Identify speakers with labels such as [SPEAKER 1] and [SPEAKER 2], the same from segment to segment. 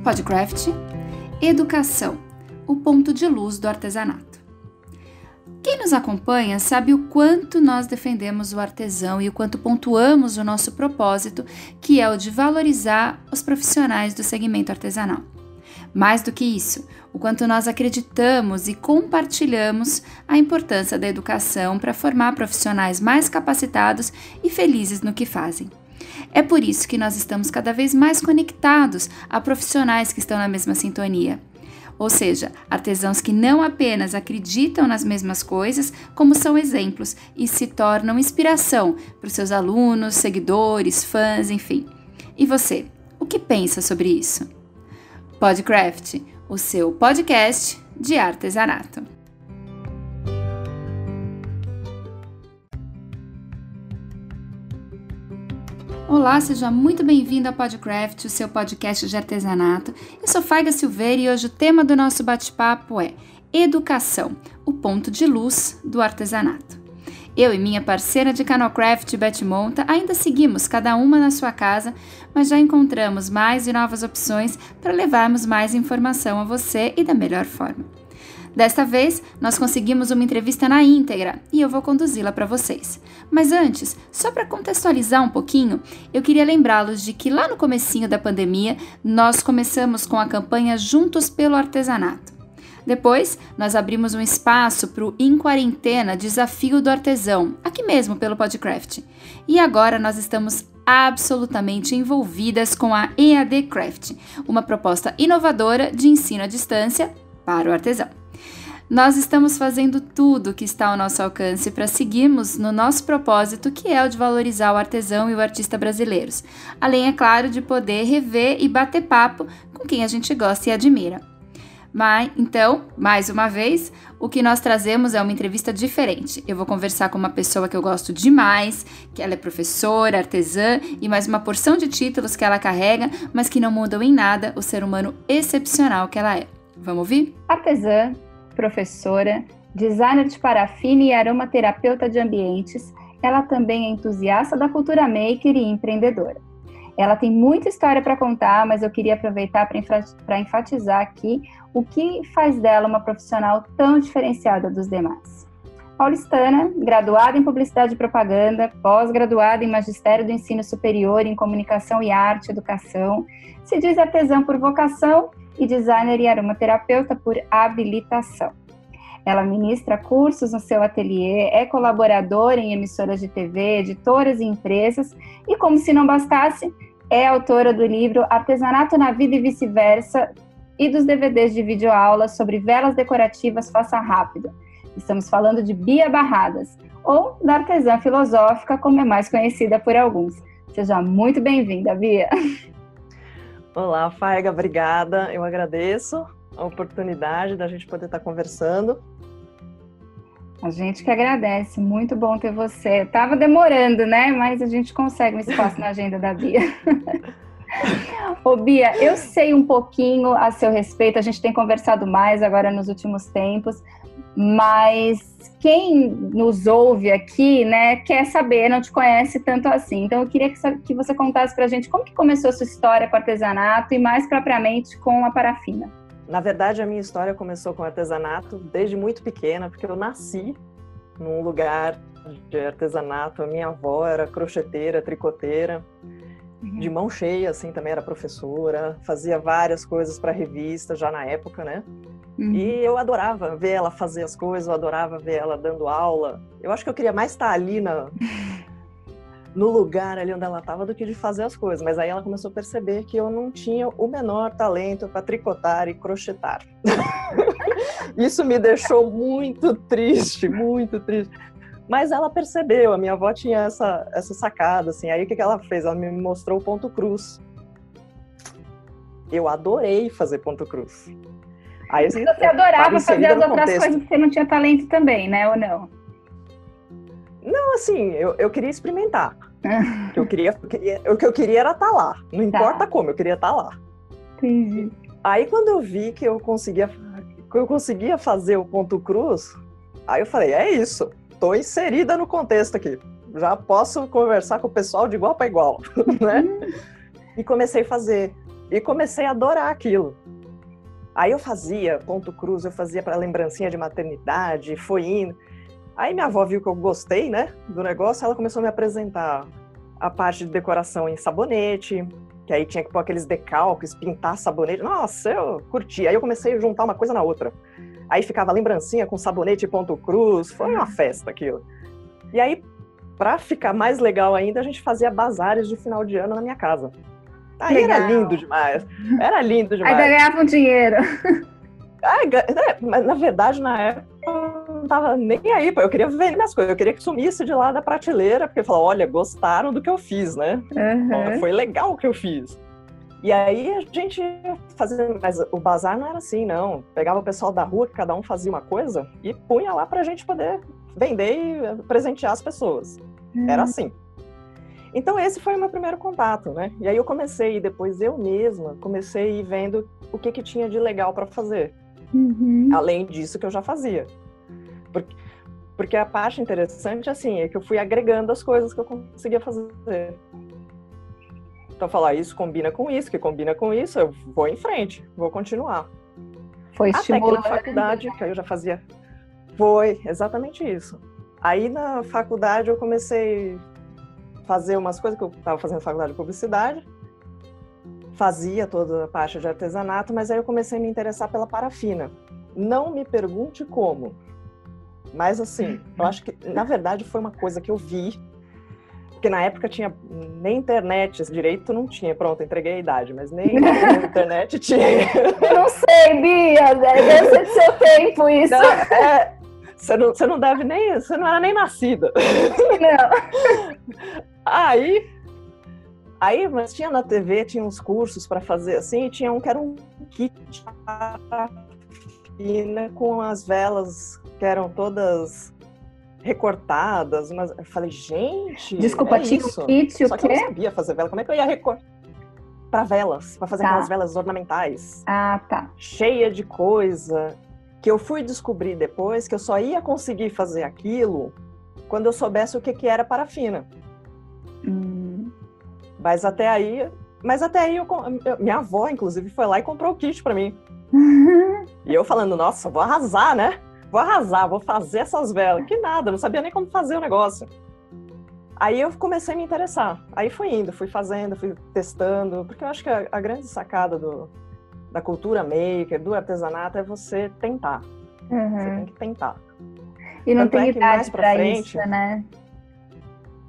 [SPEAKER 1] Podcraft, Educação, o ponto de luz do artesanato. Quem nos acompanha sabe o quanto nós defendemos o artesão e o quanto pontuamos o nosso propósito, que é o de valorizar os profissionais do segmento artesanal. Mais do que isso, o quanto nós acreditamos e compartilhamos a importância da educação para formar profissionais mais capacitados e felizes no que fazem. É por isso que nós estamos cada vez mais conectados a profissionais que estão na mesma sintonia. Ou seja, artesãos que não apenas acreditam nas mesmas coisas, como são exemplos e se tornam inspiração para os seus alunos, seguidores, fãs, enfim. E você, o que pensa sobre isso? Podcraft, o seu podcast de artesanato. Olá, seja muito bem-vindo ao Podcraft, o seu podcast de artesanato. Eu sou Faiga Silveira e hoje o tema do nosso bate-papo é Educação, o ponto de luz do artesanato. Eu e minha parceira de Canocraft, Beth Monta, ainda seguimos cada uma na sua casa, mas já encontramos mais e novas opções para levarmos mais informação a você e da melhor forma. Desta vez, nós conseguimos uma entrevista na íntegra e eu vou conduzi-la para vocês. Mas antes, só para contextualizar um pouquinho, eu queria lembrá-los de que lá no comecinho da pandemia, nós começamos com a campanha Juntos pelo Artesanato. Depois, nós abrimos um espaço para o Em Quarentena Desafio do Artesão, aqui mesmo pelo Podcraft. E agora nós estamos absolutamente envolvidas com a EAD Craft, uma proposta inovadora de ensino à distância para o artesão. Nós estamos fazendo tudo o que está ao nosso alcance para seguirmos no nosso propósito, que é o de valorizar o artesão e o artista brasileiros, além, é claro, de poder rever e bater papo com quem a gente gosta e admira. Mas, então, mais uma vez, o que nós trazemos é uma entrevista diferente. Eu vou conversar com uma pessoa que eu gosto demais, que ela é professora, artesã e mais uma porção de títulos que ela carrega, mas que não mudam em nada o ser humano excepcional que ela é. Vamos ouvir?
[SPEAKER 2] Artesã, professora, designer de parafina e aromaterapeuta de ambientes, ela também é entusiasta da cultura maker e empreendedora. Ela tem muita história para contar, mas eu queria aproveitar para enfatizar aqui o que faz dela uma profissional tão diferenciada dos demais. Paulistana, graduada em Publicidade e Propaganda, pós-graduada em Magistério do Ensino Superior em Comunicação e Arte e Educação, se diz artesã por vocação e designer e aromaterapeuta por habilitação. Ela ministra cursos no seu ateliê, é colaboradora em emissoras de TV, editoras e empresas, e como se não bastasse, é autora do livro Artesanato na Vida e Vice-Versa e dos DVDs de videoaulas sobre velas decorativas Faça Rápido. Estamos falando de Bia Barradas, ou da artesã filosófica, como é mais conhecida por alguns. Seja muito bem-vinda, Bia.
[SPEAKER 3] Olá, Faiga, obrigada. Eu agradeço a oportunidade da gente poder estar conversando.
[SPEAKER 2] A gente que agradece, muito bom ter você. Tava demorando, né? Mas a gente consegue um espaço na agenda da Bia. Ô Bia, eu sei um pouquinho a seu respeito, a gente tem conversado mais agora nos últimos tempos, mas quem nos ouve aqui, né, quer saber, não te conhece tanto assim. Então eu queria que você contasse pra gente como que começou a sua história com artesanato e mais propriamente com a parafina.
[SPEAKER 3] Na verdade, a minha história começou com artesanato desde muito pequena, porque eu nasci num lugar de artesanato. A minha avó era crocheteira, tricoteira, uhum. de mão cheia, assim, também era professora, fazia várias coisas para revista já na época, né? Uhum. E eu adorava ver ela fazer as coisas, eu adorava ver ela dando aula. Eu acho que eu queria mais estar ali na, no lugar ali onde ela estava do que de fazer as coisas. Mas aí ela começou a perceber que eu não tinha o menor talento para tricotar e crochetar. Isso me deixou muito triste, muito triste. Mas ela percebeu, a minha avó tinha essa, essa sacada, assim. Aí o que, que ela fez? Ela me mostrou o ponto cruz. Eu adorei fazer ponto cruz.
[SPEAKER 2] Aí, assim, você adorava fazer as outras contexto. coisas que você não tinha talento também, né? Ou não?
[SPEAKER 3] Não, assim, eu, eu queria experimentar. o, que eu queria, eu queria, o que eu queria era estar tá lá. Não tá. importa como, eu queria estar tá lá.
[SPEAKER 2] Entendi.
[SPEAKER 3] Aí quando eu vi que eu conseguia, que eu conseguia fazer o ponto cruz, aí eu falei, é isso, tô inserida no contexto aqui. Já posso conversar com o pessoal de igual para igual, né? Uhum. e comecei a fazer e comecei a adorar aquilo. Aí eu fazia ponto cruz, eu fazia para lembrancinha de maternidade, foi indo. Aí minha avó viu que eu gostei, né, do negócio, ela começou a me apresentar a parte de decoração em sabonete, que aí tinha que pôr aqueles decalques, pintar sabonete. Nossa, eu curti. Aí eu comecei a juntar uma coisa na outra. Aí ficava lembrancinha com sabonete ponto cruz, foi uma festa aquilo. E aí, para ficar mais legal ainda, a gente fazia bazares de final de ano na minha casa. Aí Legal. era lindo demais. Era lindo demais.
[SPEAKER 2] Ainda ganhava um dinheiro.
[SPEAKER 3] É, mas na verdade, na época, eu não tava nem aí, eu queria ver minhas coisas, eu queria que sumisse de lá da prateleira, porque falou, olha, gostaram do que eu fiz, né? Uhum. Foi legal o que eu fiz. E aí a gente fazia, mas o bazar não era assim, não. Pegava o pessoal da rua, que cada um fazia uma coisa, e punha lá pra gente poder vender e presentear as pessoas. Uhum. Era assim. Então esse foi o meu primeiro contato, né? E aí eu comecei, depois eu mesma comecei ir vendo o que, que tinha de legal para fazer, uhum. além disso que eu já fazia. Porque, porque a parte interessante, assim, é que eu fui agregando as coisas que eu conseguia fazer. Então falar ah, isso combina com isso, que combina com isso, eu vou em frente, vou continuar.
[SPEAKER 2] Foi
[SPEAKER 3] Até que na faculdade, que eu já fazia. Foi, exatamente isso. Aí na faculdade eu comecei fazer umas coisas que eu estava fazendo faculdade de publicidade, fazia toda a parte de artesanato, mas aí eu comecei a me interessar pela parafina. Não me pergunte como, mas assim, eu acho que na verdade foi uma coisa que eu vi, porque na época tinha nem internet direito, não tinha. Pronto, entreguei a idade, mas nem internet tinha.
[SPEAKER 2] Eu não sei, Bia, deve ser do seu tempo isso.
[SPEAKER 3] Não, é, você não, você não deve nem. Você não era nem nascida. Não. Aí. Aí, mas tinha na TV, tinha uns cursos para fazer assim, e tinha um que era um kit fina com as velas que eram todas recortadas, mas eu falei, gente,
[SPEAKER 2] desculpa,
[SPEAKER 3] é
[SPEAKER 2] tinha
[SPEAKER 3] isso.
[SPEAKER 2] um kit,
[SPEAKER 3] Só
[SPEAKER 2] o quê?
[SPEAKER 3] que eu não sabia fazer vela. Como é que eu ia recortar? Para velas, para fazer tá. aquelas velas ornamentais.
[SPEAKER 2] Ah, tá.
[SPEAKER 3] Cheia de coisa que eu fui descobrir depois que eu só ia conseguir fazer aquilo quando eu soubesse o que, que era parafina. Mas até aí, mas até aí eu, minha avó inclusive foi lá e comprou o kit para mim. e eu falando, nossa, vou arrasar, né? Vou arrasar, vou fazer essas velas. Que nada, não sabia nem como fazer o negócio. Aí eu comecei a me interessar. Aí fui indo, fui fazendo, fui testando, porque eu acho que a, a grande sacada do, da cultura maker, do artesanato, é você tentar. Uhum. Você tem que tentar.
[SPEAKER 2] E não Tanto tem é idade para isso, né?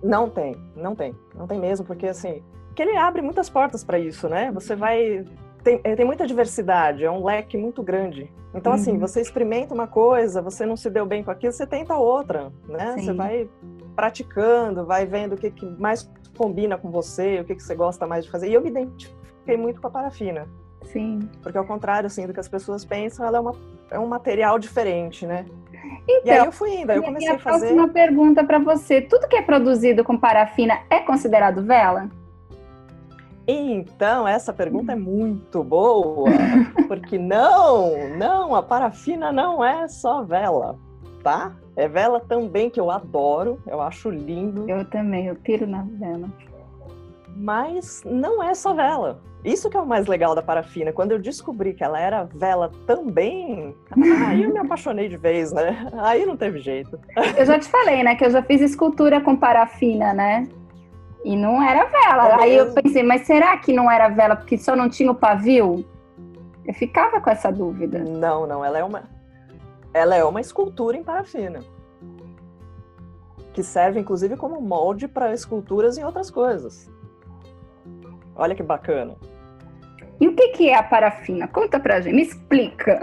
[SPEAKER 3] Não tem, não tem, não tem mesmo, porque assim, que ele abre muitas portas para isso, né? Você vai tem, é, tem muita diversidade, é um leque muito grande. Então, assim, uhum. assim, você experimenta uma coisa, você não se deu bem com aquilo, você tenta outra, né? Sim. Você vai praticando, vai vendo o que, que mais combina com você, o que, que você gosta mais de fazer. E eu me identifiquei muito com a parafina.
[SPEAKER 2] Sim.
[SPEAKER 3] Porque ao contrário, assim, do que as pessoas pensam, ela é, uma, é um material diferente, né?
[SPEAKER 2] Então,
[SPEAKER 3] e aí eu fui indo, aí eu comecei a fazer...
[SPEAKER 2] próxima pergunta para você. Tudo que é produzido com parafina é considerado vela?
[SPEAKER 3] Então, essa pergunta é muito boa, porque não, não, a parafina não é só vela, tá? É vela também que eu adoro, eu acho lindo.
[SPEAKER 2] Eu também, eu tiro na vela.
[SPEAKER 3] Mas não é só vela. Isso que é o mais legal da parafina. Quando eu descobri que ela era vela também, aí eu me apaixonei de vez, né? Aí não teve jeito.
[SPEAKER 2] Eu já te falei, né, que eu já fiz escultura com parafina, né? E não era vela. É aí eu pensei, mas será que não era vela porque só não tinha o pavio? Eu ficava com essa dúvida.
[SPEAKER 3] Não, não, ela é uma ela é uma escultura em parafina. Que serve inclusive como molde para esculturas em outras coisas. Olha que bacana.
[SPEAKER 2] E o que, que é a parafina? Conta pra gente, me explica.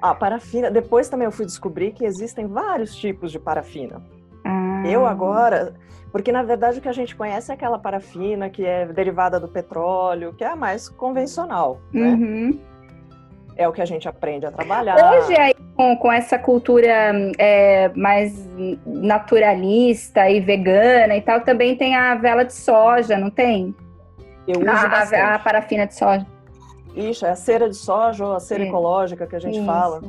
[SPEAKER 3] A parafina, depois também eu fui descobrir que existem vários tipos de parafina. Ah. Eu agora, porque na verdade o que a gente conhece é aquela parafina que é derivada do petróleo, que é a mais convencional, né? Uhum. É o que a gente aprende a trabalhar.
[SPEAKER 2] Hoje, aí, com, com essa cultura é, mais naturalista e vegana e tal, também tem a vela de soja, não tem?
[SPEAKER 3] Eu uso a, bastante.
[SPEAKER 2] A, parafina de soja.
[SPEAKER 3] Isso, é a cera de soja ou a cera é. ecológica que a gente Isso. fala.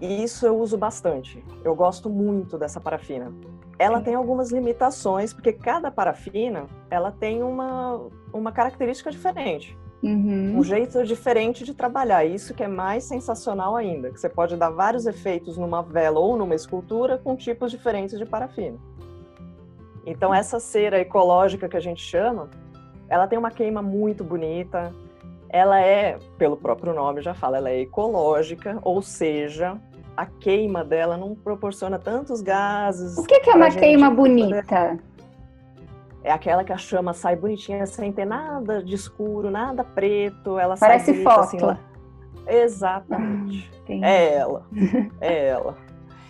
[SPEAKER 3] E isso eu uso bastante. Eu gosto muito dessa parafina. ela tem algumas limitações, porque cada parafina ela tem uma, uma característica diferente. Uhum. Um jeito diferente de trabalhar. Isso que é mais sensacional ainda, que você pode dar vários efeitos numa vela ou numa escultura com tipos diferentes de parafina. Então essa cera ecológica que a gente chama, ela tem uma queima muito bonita. Ela é, pelo próprio nome já fala, ela é ecológica, ou seja, a queima dela não proporciona tantos gases.
[SPEAKER 2] O que, que é uma queima bonita? Poder...
[SPEAKER 3] É aquela que a chama sai bonitinha, sem ter nada de escuro, nada preto. Ela
[SPEAKER 2] Parece
[SPEAKER 3] sai
[SPEAKER 2] bonita, assim, foto. Assim,
[SPEAKER 3] lá. Exatamente. Ah, é ela. É ela.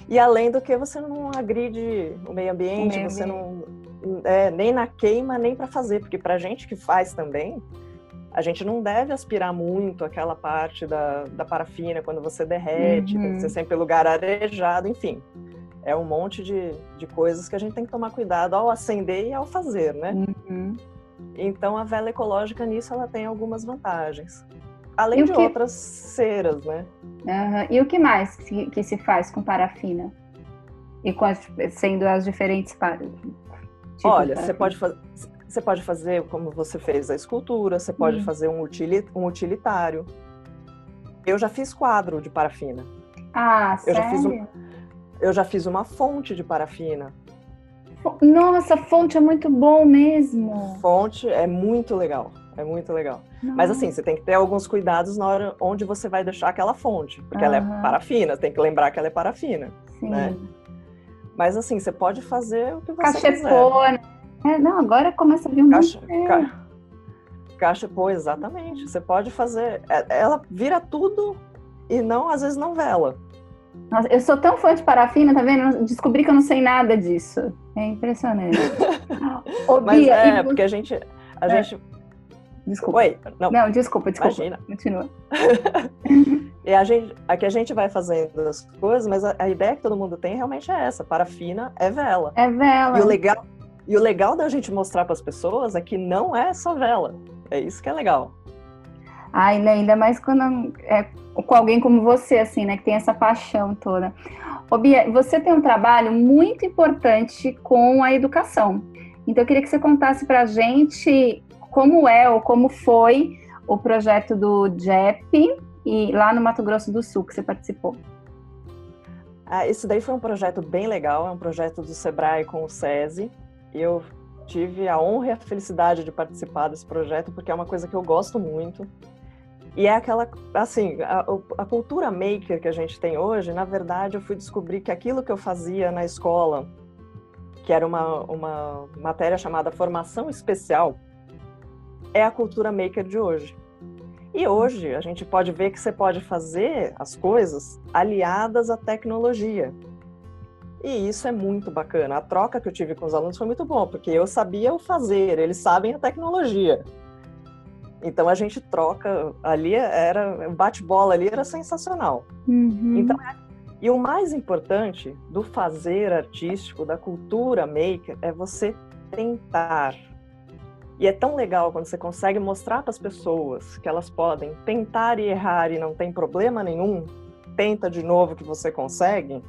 [SPEAKER 3] E além do que você não agride o meio ambiente, o meio você ambiente. não é, nem na queima nem para fazer, porque para gente que faz também, a gente não deve aspirar muito aquela parte da, da parafina quando você derrete, uhum. tem que ser sempre lugar arejado, enfim. É um monte de, de coisas que a gente tem que tomar cuidado ao acender e ao fazer, né? Uhum. Então a vela ecológica nisso ela tem algumas vantagens. Além de que... outras ceras, né?
[SPEAKER 2] Uhum. E o que mais que, que, se faz com parafina? E com as, sendo as diferentes
[SPEAKER 3] para... Olha, você pode fazer você pode fazer como você fez a escultura, você pode hum. fazer um, um utilitário. Eu já fiz quadro de parafina.
[SPEAKER 2] Ah,
[SPEAKER 3] eu
[SPEAKER 2] sério?
[SPEAKER 3] Já fiz um, eu já fiz uma fonte de parafina.
[SPEAKER 2] Nossa, fonte é muito bom mesmo.
[SPEAKER 3] Fonte é muito legal. É muito legal. Mas assim, você tem que ter alguns cuidados na hora onde você vai deixar aquela fonte. Porque uhum. ela é parafina, tem que lembrar que ela é parafina. Sim. Né? Mas assim, você pode fazer o que você Cachepô, quiser. Né?
[SPEAKER 2] É, não, agora começa a vir um
[SPEAKER 3] monte. Ca... Caixa, pô, exatamente. Você pode fazer. É, ela vira tudo e não, às vezes, não vela.
[SPEAKER 2] Nossa, eu sou tão fã de parafina, tá vendo? Descobri que eu não sei nada disso. É impressionante.
[SPEAKER 3] Ô, Mas Bia, é, porque a gente. A é. gente...
[SPEAKER 2] Desculpa. Oi, não. Não, desculpa, desculpa. Imagina. Continua.
[SPEAKER 3] e a gente, aqui a gente vai fazendo as coisas, mas a, a, ideia que todo mundo tem realmente é essa: parafina é vela.
[SPEAKER 2] É vela.
[SPEAKER 3] E o legal, e o legal da gente mostrar para as pessoas é que não é só vela. É isso que é legal.
[SPEAKER 2] Ai, né? ainda mais quando é com alguém como você, assim, né? Que tem essa paixão toda. Ô, Bia, você tem um trabalho muito importante com a educação. Então, eu queria que você contasse para a gente como é ou como foi o projeto do JEP e lá no Mato Grosso do Sul que você participou.
[SPEAKER 3] Ah, esse daí foi um projeto bem legal, é um projeto do Sebrae com o SESI, eu tive a honra e a felicidade de participar desse projeto porque é uma coisa que eu gosto muito. E é aquela, assim, a, a, cultura maker que a gente tem hoje, na verdade, eu fui descobrir que aquilo que eu fazia na escola, que era uma, uma matéria chamada formação especial, é a cultura maker de hoje. E hoje a gente pode ver que você pode fazer as coisas aliadas à tecnologia. E isso é muito bacana. A troca que eu tive com os alunos foi muito bom, porque eu sabia o fazer, eles sabem a tecnologia. Então a gente troca ali era bate-bola ali era sensacional. Uhum. Então e o mais importante do fazer artístico, da cultura maker, é você tentar. E é tão legal quando você consegue mostrar para as pessoas que elas podem tentar e errar e não tem problema nenhum. Tenta de novo que você consegue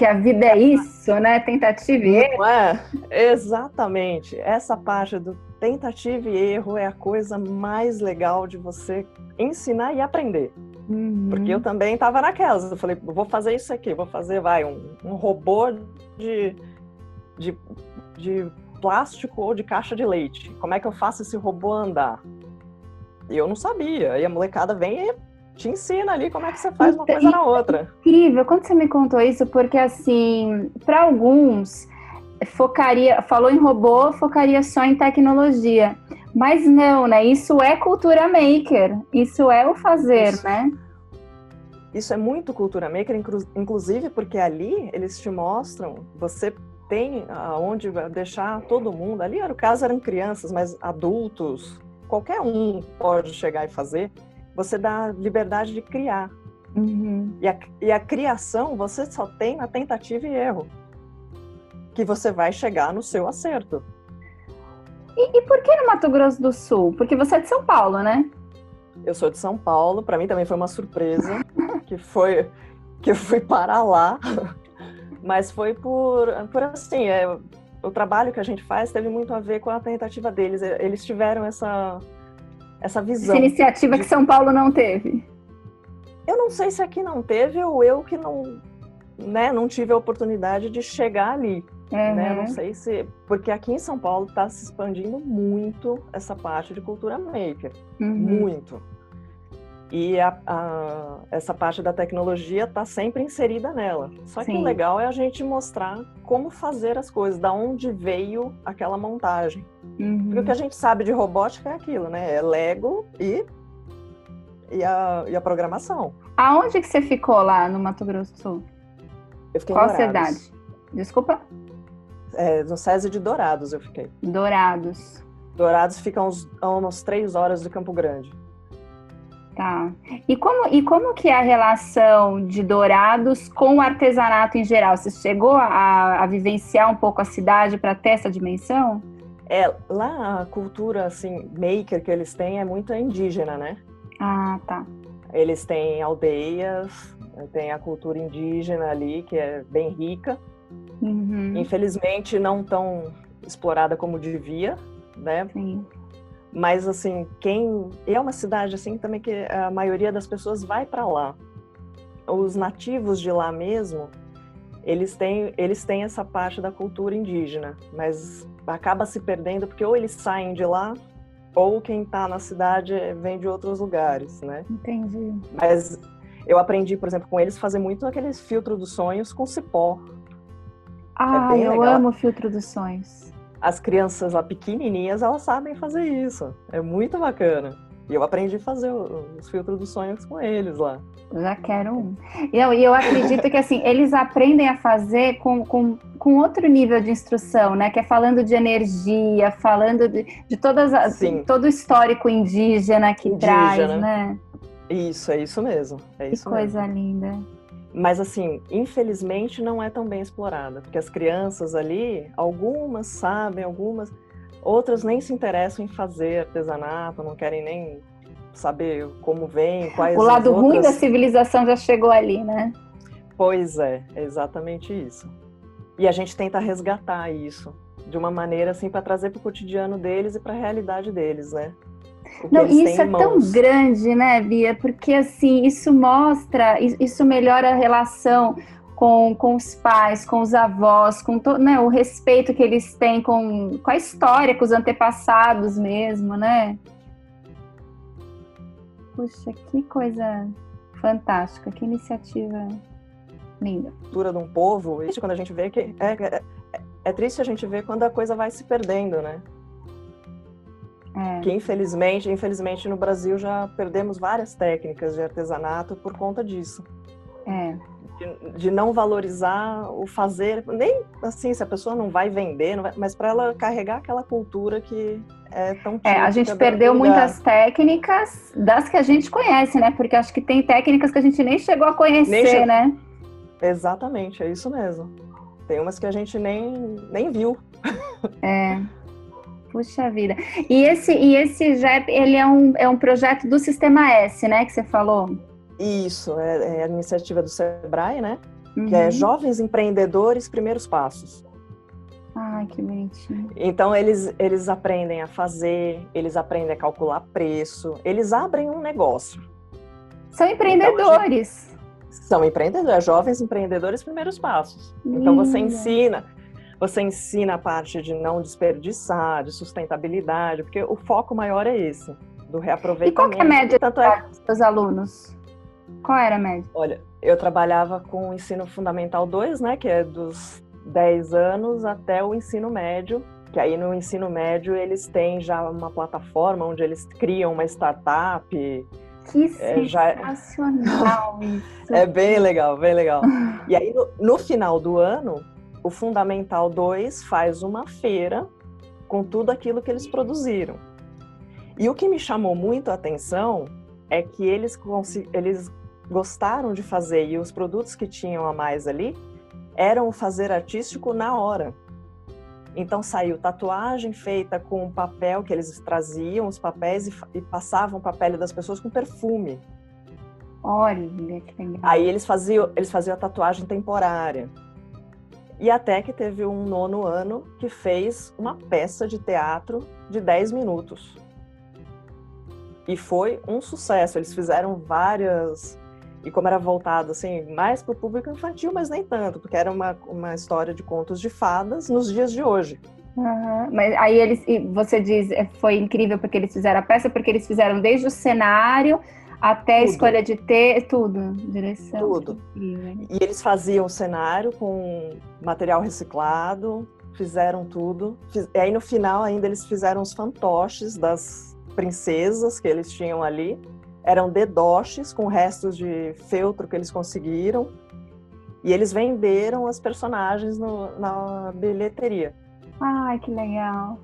[SPEAKER 2] que a vida é isso, né? Tentativa e erro.
[SPEAKER 3] é, exatamente. Essa parte do tentativa e erro é a coisa mais legal de você ensinar e aprender. Uhum. Porque eu também estava naquelas. Eu falei, vou fazer isso aqui, vou fazer, vai, um, um robô de, de, de plástico ou de caixa de leite. Como é que eu faço esse robô andar? E eu não sabia. E a molecada vem e te ensina ali como é que você faz uma coisa na outra.
[SPEAKER 2] Incrível, quando você me contou isso, porque assim, para alguns focaria, falou em robô, focaria só em tecnologia. Mas não, né? Isso é cultura maker, isso é o fazer, isso. né?
[SPEAKER 3] Isso é muito cultura maker, inclusive porque ali eles te mostram, você tem aonde deixar todo mundo. Ali era o caso eram crianças, mas adultos, qualquer um pode chegar e fazer você dá liberdade de criar. Uhum. E, a, e a criação você só tem na tentativa e erro. Que você vai chegar no seu acerto.
[SPEAKER 2] E, e por que no Mato Grosso do Sul? Porque você é de São Paulo, né?
[SPEAKER 3] Eu sou de São Paulo, para mim também foi uma surpresa que foi que eu fui para lá. Mas foi por, por assim, é, o trabalho que a gente faz teve muito a ver com a tentativa deles. Eles tiveram essa, essa visão.
[SPEAKER 2] Essa iniciativa de... que São Paulo não teve.
[SPEAKER 3] Eu não sei se aqui não teve ou eu que não, né, não tive a oportunidade de chegar ali. Uhum. Né? Não sei se. Porque aqui em São Paulo está se expandindo muito essa parte de cultura maker. Uhum. Muito. E a, a, essa parte da tecnologia está sempre inserida nela. Só Sim. que o legal é a gente mostrar como fazer as coisas, da onde veio aquela montagem. Uhum. Porque o que a gente sabe de robótica é aquilo, né? É Lego e, e, a, e a programação.
[SPEAKER 2] Aonde que você ficou lá no Mato Grosso do Sul?
[SPEAKER 3] Eu fiquei
[SPEAKER 2] Qual
[SPEAKER 3] em
[SPEAKER 2] cidade? Desculpa?
[SPEAKER 3] É, no SESI de Dourados eu fiquei.
[SPEAKER 2] Dourados.
[SPEAKER 3] Dourados fica uns, a umas três horas de Campo Grande.
[SPEAKER 2] Tá. E como, e como que é a relação de Dourados com o artesanato em geral? Você chegou a, a vivenciar um pouco a cidade para ter essa dimensão?
[SPEAKER 3] É, lá a cultura assim, maker que eles têm é muito indígena, né?
[SPEAKER 2] Ah, tá.
[SPEAKER 3] Eles têm aldeias, tem a cultura indígena ali, que é bem rica. Uhum. Infelizmente não tão explorada como devia, né?
[SPEAKER 2] Sim.
[SPEAKER 3] Mas assim, quem é uma cidade assim também que a maioria das pessoas vai para lá. Os nativos de lá mesmo, eles têm eles têm essa parte da cultura indígena, mas acaba se perdendo porque ou eles saem de lá ou quem está na cidade vem de outros lugares, né?
[SPEAKER 2] Entendi.
[SPEAKER 3] Mas eu aprendi, por exemplo, com eles fazer muito aqueles filtros dos sonhos com cipó.
[SPEAKER 2] Ah, é eu legal. amo filtro dos sonhos
[SPEAKER 3] as crianças lá pequenininhas, elas sabem fazer isso. É muito bacana. E eu aprendi a fazer os filtros dos sonhos com eles lá.
[SPEAKER 2] Já quero um. E eu, eu acredito que assim, eles aprendem a fazer com, com, com outro nível de instrução, né? Que é falando de energia, falando de, de todas as, Sim. todo o histórico indígena que indígena. traz, né?
[SPEAKER 3] Isso, é isso mesmo. É
[SPEAKER 2] que coisa
[SPEAKER 3] mesmo.
[SPEAKER 2] linda.
[SPEAKER 3] Mas assim, infelizmente não é tão bem explorada, porque as crianças ali, algumas sabem, algumas, outras nem se interessam em fazer artesanato, não querem nem saber como vem, quais
[SPEAKER 2] O lado
[SPEAKER 3] outras...
[SPEAKER 2] ruim da civilização já chegou ali, né?
[SPEAKER 3] Pois é, é exatamente isso. E a gente tenta resgatar isso de uma maneira assim para trazer para o cotidiano deles e para a realidade deles, né?
[SPEAKER 2] Não, isso é tão grande, né, Bia? Porque assim, isso mostra, isso melhora a relação com, com os pais, com os avós, com to, né, o respeito que eles têm com, com a história, com os antepassados mesmo, né? Puxa, que coisa fantástica, que iniciativa linda.
[SPEAKER 3] Cultura de um povo, isso quando a gente vê que é, é, é triste a gente ver quando a coisa vai se perdendo, né? É. Que infelizmente, infelizmente no Brasil já perdemos várias técnicas de artesanato por conta disso.
[SPEAKER 2] É.
[SPEAKER 3] De, de, não valorizar o fazer, nem assim, se a pessoa não vai vender, não vai, mas para ela carregar aquela cultura que é tão
[SPEAKER 2] É, a gente perdeu muitas técnicas das que a gente conhece, né? Porque acho que tem técnicas que a gente nem chegou a conhecer, che... né?
[SPEAKER 3] Exatamente, é isso mesmo. Tem umas que a gente nem, nem viu.
[SPEAKER 2] É. Puxa vida. E esse, e esse JEP, ele é um, é um projeto do Sistema S, né, que você falou?
[SPEAKER 3] Isso, é, é a iniciativa do Sebrae, né? Uhum. Que é Jovens Empreendedores Primeiros Passos.
[SPEAKER 2] Ai, que bonitinho.
[SPEAKER 3] Então, eles, eles aprendem a fazer, eles aprendem a calcular preço, eles abrem um negócio.
[SPEAKER 2] São empreendedores. Então,
[SPEAKER 3] gente, são empreendedores, jovens empreendedores primeiros passos. Então, você ensina você ensina a parte de não desperdiçar, de sustentabilidade, porque o foco maior é esse, do reaproveitamento. E qual
[SPEAKER 2] é a média Tanto é... dos alunos? Qual era a média?
[SPEAKER 3] Olha, eu trabalhava com o ensino fundamental 2, né, que é dos 10 anos até o ensino médio, que aí no ensino médio eles têm já uma plataforma onde eles criam uma startup.
[SPEAKER 2] Que é, sensacional já... isso!
[SPEAKER 3] é bem legal, bem legal. E aí no, no final do ano o Fundamental 2 faz uma feira com tudo aquilo que eles produziram. E o que me chamou muito a atenção é que eles, eles gostaram de fazer, e os produtos que tinham a mais ali eram o fazer artístico na hora. Então saiu tatuagem feita com papel que eles traziam, os papéis e, e passavam a pele das pessoas com perfume.
[SPEAKER 2] Olha, que legal.
[SPEAKER 3] Aí eles faziam, eles faziam a tatuagem temporária. E até que teve um nono ano que fez uma peça de teatro de 10 minutos. E foi um sucesso. Eles fizeram várias. E como era voltado assim, mais para o público infantil, mas nem tanto, porque era uma, uma história de contos de fadas nos dias de hoje.
[SPEAKER 2] Uhum. Mas aí eles, você diz, é, foi incrível porque eles fizeram a peça, porque eles fizeram desde o cenário até a escolha de ter tudo, direção.
[SPEAKER 3] Tudo. E eles faziam o cenário com material reciclado, fizeram tudo. E aí no final ainda eles fizeram os fantoches das princesas que eles tinham ali. Eram dedoches com restos de feltro que eles conseguiram. E eles venderam as personagens no, na bilheteria.
[SPEAKER 2] Ai, que legal.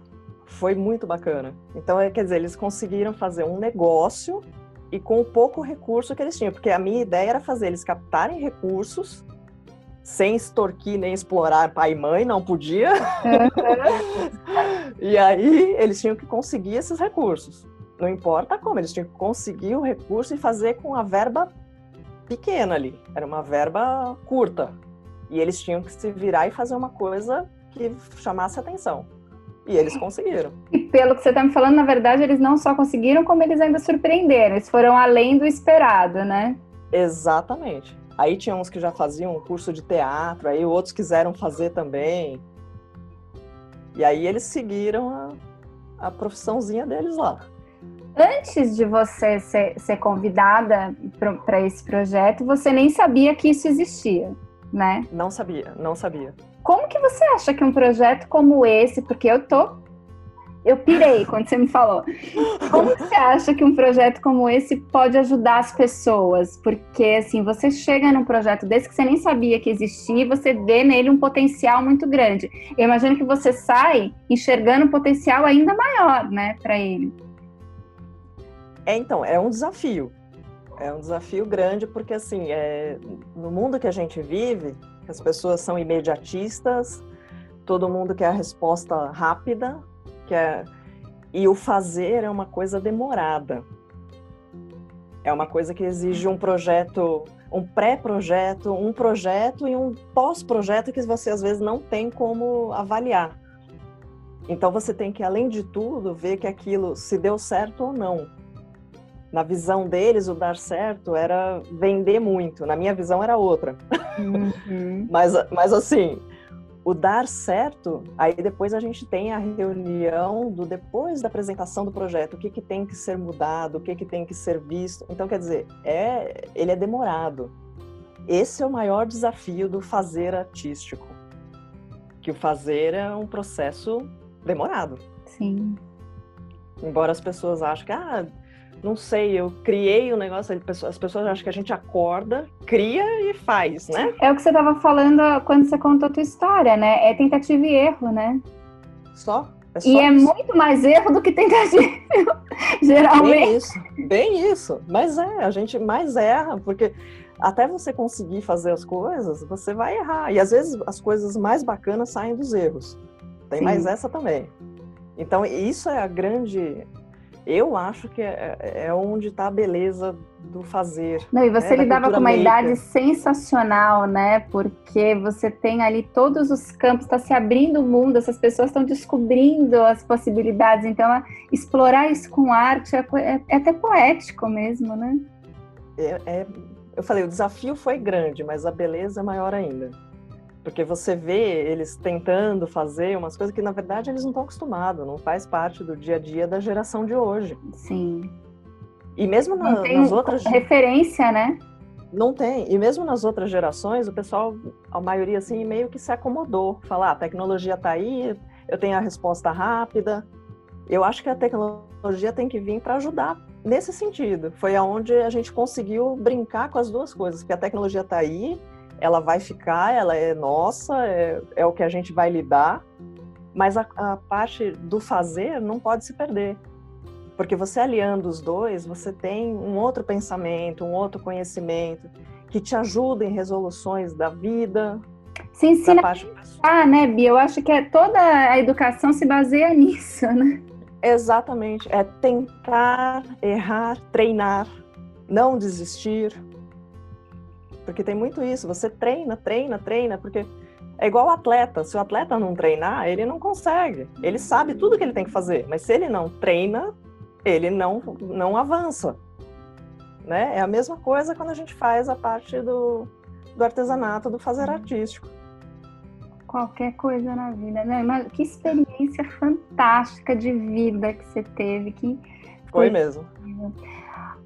[SPEAKER 3] Foi muito bacana. Então, é, quer dizer, eles conseguiram fazer um negócio e com o pouco recurso que eles tinham, porque a minha ideia era fazer eles captarem recursos sem extorquir nem explorar pai e mãe, não podia. e aí eles tinham que conseguir esses recursos. Não importa como, eles tinham que conseguir o recurso e fazer com a verba pequena ali. Era uma verba curta. E eles tinham que se virar e fazer uma coisa que chamasse atenção. E eles conseguiram.
[SPEAKER 2] Pelo que você está me falando, na verdade, eles não só conseguiram, como eles ainda surpreenderam. Eles foram além do esperado, né?
[SPEAKER 3] Exatamente. Aí tinha uns que já faziam um curso de teatro, aí outros quiseram fazer também. E aí eles seguiram a, a profissãozinha deles lá.
[SPEAKER 2] Antes de você ser, ser convidada para esse projeto, você nem sabia que isso existia, né?
[SPEAKER 3] Não sabia, não sabia.
[SPEAKER 2] Como que você acha que um projeto como esse, porque eu tô eu pirei quando você me falou. Como você acha que um projeto como esse pode ajudar as pessoas? Porque assim, você chega num projeto desse que você nem sabia que existia, e você vê nele um potencial muito grande. Eu imagino que você sai enxergando um potencial ainda maior, né, para ele.
[SPEAKER 3] É, então, é um desafio. É um desafio grande porque assim, é, no mundo que a gente vive, as pessoas são imediatistas, todo mundo quer a resposta rápida, quer... e o fazer é uma coisa demorada. É uma coisa que exige um projeto, um pré-projeto, um projeto e um pós-projeto que você às vezes não tem como avaliar. Então você tem que, além de tudo, ver que aquilo se deu certo ou não na visão deles, o dar certo era vender muito. Na minha visão era outra. Uhum. mas, mas assim, o dar certo, aí depois a gente tem a reunião do depois da apresentação do projeto, o que, que tem que ser mudado, o que, que tem que ser visto. Então, quer dizer, é, ele é demorado. Esse é o maior desafio do fazer artístico. Que o fazer é um processo demorado.
[SPEAKER 2] Sim.
[SPEAKER 3] Embora as pessoas achem que ah, não sei, eu criei um negócio, as pessoas acham que a gente acorda, cria e faz, né?
[SPEAKER 2] É o que você estava falando quando você contou a tua história, né? É tentativa e erro, né?
[SPEAKER 3] Só? É só
[SPEAKER 2] e é isso. é muito mais erro do que tentativa, geralmente.
[SPEAKER 3] Bem isso, bem isso. Mas é, a gente mais erra, porque até você conseguir fazer as coisas, você vai errar. E às vezes as coisas mais bacanas saem dos erros. Tem Sim. mais essa também. Então, isso é a grande eu acho que é, é onde está a beleza do fazer.
[SPEAKER 2] Não, e você né, lidava com uma maker. idade sensacional, né? Porque você tem ali todos os campos, está se abrindo o mundo, essas pessoas estão descobrindo as possibilidades. Então, explorar isso com arte é, é, é até poético mesmo, né?
[SPEAKER 3] É, é, eu falei, o desafio foi grande, mas a beleza é maior ainda. Porque você vê eles tentando fazer umas coisas que, na verdade, eles não estão acostumados, não faz parte do dia a dia da geração de hoje.
[SPEAKER 2] Sim.
[SPEAKER 3] E mesmo na, nas outras.
[SPEAKER 2] Referência, né?
[SPEAKER 3] Não tem. E mesmo nas outras gerações, o pessoal, a maioria, assim, meio que se acomodou. Falar, ah, a tecnologia está aí, eu tenho a resposta rápida. Eu acho que a tecnologia tem que vir para ajudar nesse sentido. Foi aonde a gente conseguiu brincar com as duas coisas, porque a tecnologia está aí ela vai ficar, ela é nossa, é, é o que a gente vai lidar, mas a, a, parte do fazer não pode se perder. Porque você aliando os dois, você tem um outro pensamento, um outro conhecimento que te ajuda em resoluções da vida.
[SPEAKER 2] Se ensina ah, né, Bia? Eu acho que é, toda a educação se baseia nisso, né?
[SPEAKER 3] Exatamente. É tentar, errar, treinar, não desistir, porque tem muito isso, você treina, treina, treina, porque É igual o atleta. Se o atleta não treinar, ele não consegue. Ele sabe tudo que ele tem que fazer, mas se ele não treina, ele não, não avança. Né? É a mesma coisa quando a gente faz a parte do, do artesanato, do fazer artístico.
[SPEAKER 2] Qualquer coisa na vida, né? Mas que experiência fantástica de vida que você teve. Que
[SPEAKER 3] Foi mesmo.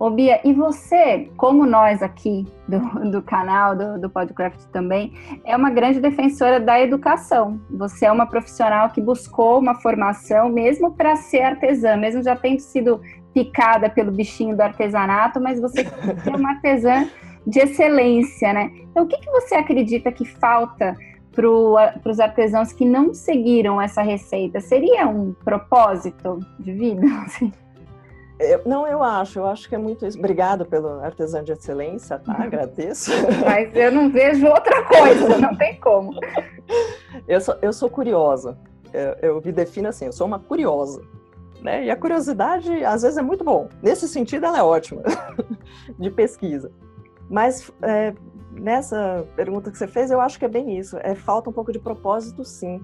[SPEAKER 2] Ô Bia, e você, como nós aqui do, do canal, do, do Podcraft também, é uma grande defensora da educação. Você é uma profissional que buscou uma formação, mesmo para ser artesã, mesmo já tendo sido picada pelo bichinho do artesanato, mas você é uma artesã de excelência, né? Então, o que, que você acredita que falta para os artesãos que não seguiram essa receita? Seria um propósito de vida? Assim?
[SPEAKER 3] Eu, não, eu acho, eu acho que é muito isso. Obrigada pelo artesão de excelência, tá? Agradeço.
[SPEAKER 2] Mas eu não vejo outra coisa, não tem como.
[SPEAKER 3] Eu sou, eu sou curiosa. Eu, eu me defino assim, eu sou uma curiosa. Né? E a curiosidade, às vezes, é muito bom. Nesse sentido, ela é ótima, de pesquisa. Mas é, nessa pergunta que você fez, eu acho que é bem isso. É falta um pouco de propósito, sim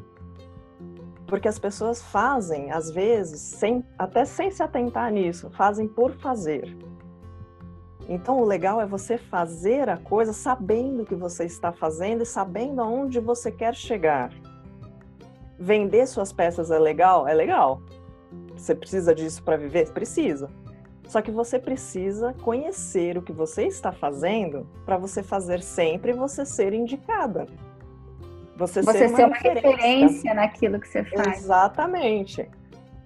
[SPEAKER 3] porque as pessoas fazem, às vezes, sem, até sem se atentar nisso, fazem por fazer. Então, o legal é você fazer a coisa sabendo o que você está fazendo e sabendo aonde você quer chegar. Vender suas peças é legal? É legal. Você precisa disso para viver? Precisa. Só que você precisa conhecer o que você está fazendo para você fazer sempre você ser indicada.
[SPEAKER 2] Você, você ser, uma, ser uma referência. referência naquilo que você faz.
[SPEAKER 3] Exatamente.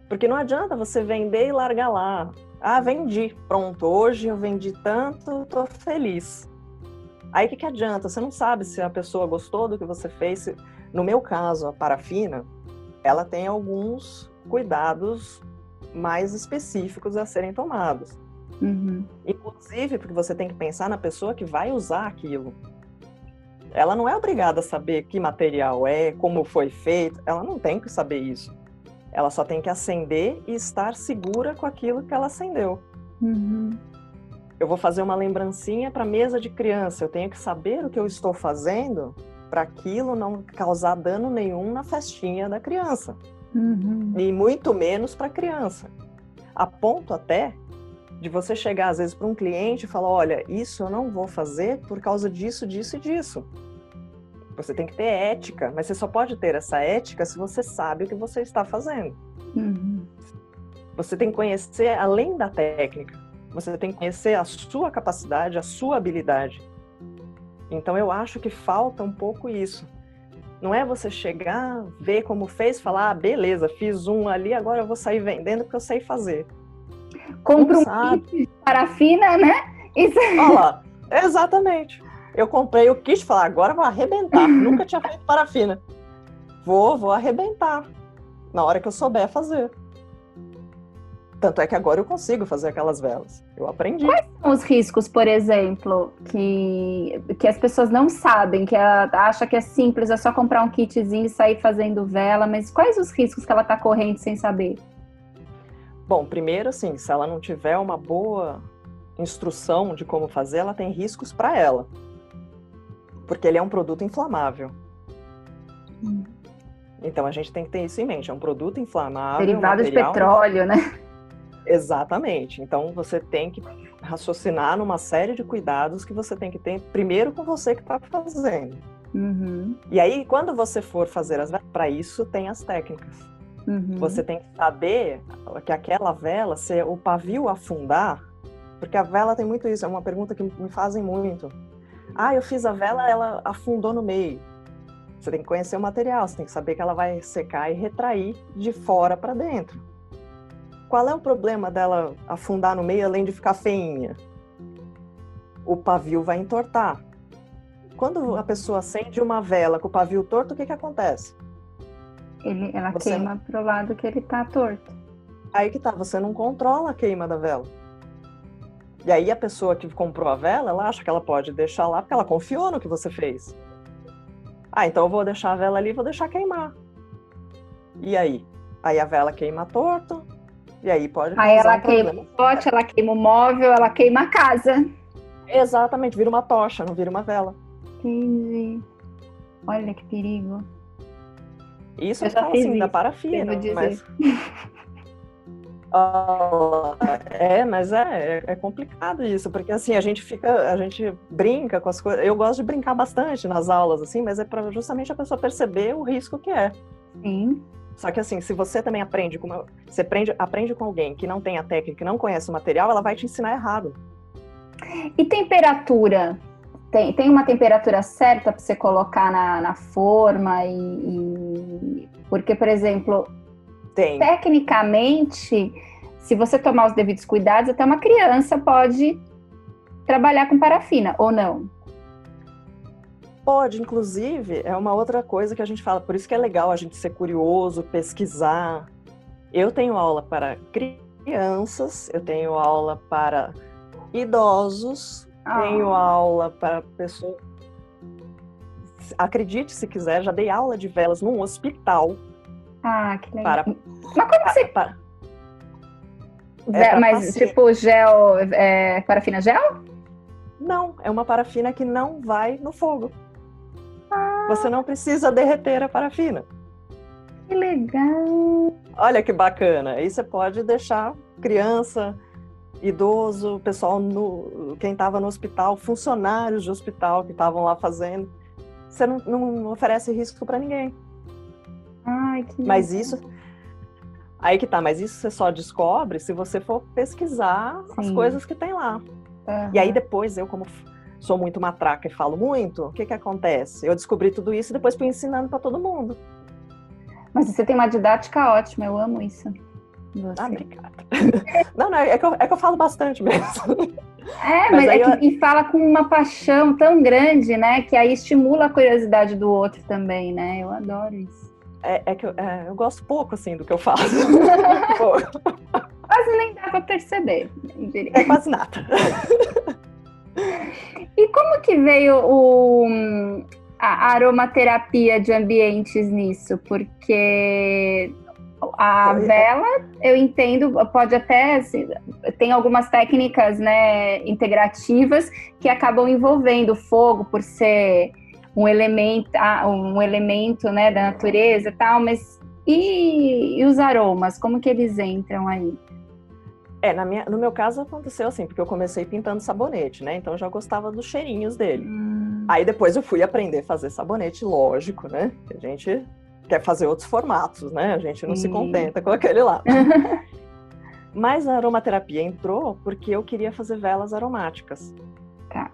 [SPEAKER 3] Porque não adianta você vender e largar lá. Ah, vendi, pronto, hoje eu vendi tanto, tô feliz. Aí o que, que adianta? Você não sabe se a pessoa gostou do que você fez. No meu caso, a parafina, ela tem alguns cuidados mais específicos a serem tomados. Uhum. Inclusive, porque você tem que pensar na pessoa que vai usar aquilo ela não é obrigada a saber que material é, como foi feito, ela não tem que saber isso. Ela só tem que acender e estar segura com aquilo que ela acendeu. Uhum. Eu vou fazer uma lembrancinha para mesa de criança, eu tenho que saber o que eu estou fazendo para aquilo não causar dano nenhum na festinha da criança. Uhum. E muito menos para a criança. A ponto até de você chegar às vezes para um cliente e falar, olha, isso eu não vou fazer por causa disso, disso e disso. Você tem que ter ética, mas você só pode ter essa ética se você sabe o que você está fazendo. Uhum. Você tem que conhecer além da técnica. Você tem que conhecer a sua capacidade, a sua habilidade. Então eu acho que falta um pouco isso. Não é você chegar, ver como fez, falar, ah, beleza, fiz um ali, agora eu vou sair vendendo porque eu sei fazer
[SPEAKER 2] compra um kit de parafina, né?
[SPEAKER 3] Isso... Olha lá, exatamente. Eu comprei o kit e falei, agora vou arrebentar. Nunca tinha feito parafina. Vou, vou arrebentar. Na hora que eu souber fazer. Tanto é que agora eu consigo fazer aquelas velas. Eu aprendi.
[SPEAKER 2] Quais são os riscos, por exemplo, que, que as pessoas não sabem, que acha que é simples, é só comprar um kitzinho e sair fazendo vela, mas quais os riscos que ela está correndo sem saber?
[SPEAKER 3] Bom, primeiro, assim, se ela não tiver uma boa instrução de como fazer, ela tem riscos para ela. Porque ele é um produto inflamável. Hum. Então a gente tem que ter isso em mente. É um produto inflamável.
[SPEAKER 2] Derivado de petróleo, né?
[SPEAKER 3] Exatamente. Então você tem que raciocinar numa série de cuidados que você tem que ter primeiro com você que está fazendo. Uhum. E aí, quando você for fazer as para isso tem as técnicas. Uhum. Você tem que saber que aquela vela, se o pavio afundar, porque a vela tem muito isso, é uma pergunta que me fazem muito. Ah, eu fiz a vela, ela afundou no meio. Você tem que conhecer o material, você tem que saber que ela vai secar e retrair de fora para dentro. Qual é o problema dela afundar no meio além de ficar feinha? O pavio vai entortar. Quando a pessoa acende uma vela com o pavio torto, o que, que acontece?
[SPEAKER 2] Ele, ela você queima pro lado que ele tá torto.
[SPEAKER 3] Aí que tá, você não controla a queima da vela. E aí a pessoa que comprou a vela, ela acha que ela pode deixar lá porque ela confiou no que você fez. Ah, então eu vou deixar a vela ali, vou deixar queimar. E aí? Aí a vela queima torto, e aí pode
[SPEAKER 2] Aí ela um queima o pote, ela queima o móvel, ela queima a casa.
[SPEAKER 3] Exatamente, vira uma tocha, não vira uma vela.
[SPEAKER 2] Entendi. Olha que perigo.
[SPEAKER 3] Isso eu falo assim, da parafina, mas... Oh, é, mas é, é complicado isso, porque assim, a gente fica, a gente brinca com as coisas. Eu gosto de brincar bastante nas aulas, assim, mas é para justamente a pessoa perceber o risco que é.
[SPEAKER 2] Sim.
[SPEAKER 3] Só que assim, se você também aprende com uma, você aprende, aprende com alguém que não tem a técnica, que não conhece o material, ela vai te ensinar errado.
[SPEAKER 2] E temperatura? Tem, tem uma temperatura certa para você colocar na, na forma e, e, porque, por exemplo,
[SPEAKER 3] tem.
[SPEAKER 2] Tecnicamente, se você tomar os devidos cuidados, até uma criança pode trabalhar com parafina, ou não?
[SPEAKER 3] Pode, inclusive, é uma outra coisa que a gente fala, por isso que é legal a gente ser curioso, pesquisar. Eu tenho aula para crianças, eu tenho aula para idosos, ah. tenho aula para pessoas. Acredite se quiser, já dei aula de velas num hospital
[SPEAKER 2] ah, que legal. Para, Mas como você. Para, é mas, tipo, gel. É, parafina gel?
[SPEAKER 3] Não, é uma parafina que não vai no fogo. Ah. Você não precisa derreter a parafina.
[SPEAKER 2] Que legal!
[SPEAKER 3] Olha que bacana. Aí você pode deixar criança, idoso, pessoal no. quem estava no hospital, funcionários de hospital que estavam lá fazendo. Você não, não oferece risco para ninguém.
[SPEAKER 2] Ai, que
[SPEAKER 3] Mas isso. Aí que tá, mas isso você só descobre se você for pesquisar Sim. as coisas que tem lá. Uhum. E aí depois, eu, como sou muito matraca e falo muito, o que que acontece? Eu descobri tudo isso e depois fui ensinando para todo mundo.
[SPEAKER 2] Mas você tem uma didática ótima, eu amo isso.
[SPEAKER 3] Você. Ah, obrigada. não, não, é que, eu, é que eu falo bastante mesmo.
[SPEAKER 2] É, mas, mas é que, eu... e fala com uma paixão tão grande, né? Que aí estimula a curiosidade do outro também, né? Eu adoro isso
[SPEAKER 3] é, é que eu, é, eu, gosto pouco, assim, do que eu faço.
[SPEAKER 2] quase nem dá para perceber,
[SPEAKER 3] diria. É quase nada.
[SPEAKER 2] e como que veio o, a aromaterapia de ambientes nisso? Porque a é. vela, eu entendo, pode até assim, tem algumas técnicas, né, integrativas que acabam envolvendo fogo por ser um elemento, ah, um elemento né, da natureza tal, mas e, e, os aromas, como que eles entram aí?
[SPEAKER 3] É, na minha, no meu caso aconteceu assim, porque eu comecei pintando sabonete, né? Então eu já gostava dos cheirinhos dele. Hum. Aí depois eu fui aprender a fazer sabonete, lógico, né? A gente quer fazer outros formatos, né? A gente não Sim. se contenta com aquele lá. Mas a aromaterapia entrou porque eu queria fazer velas aromáticas.
[SPEAKER 2] Tá.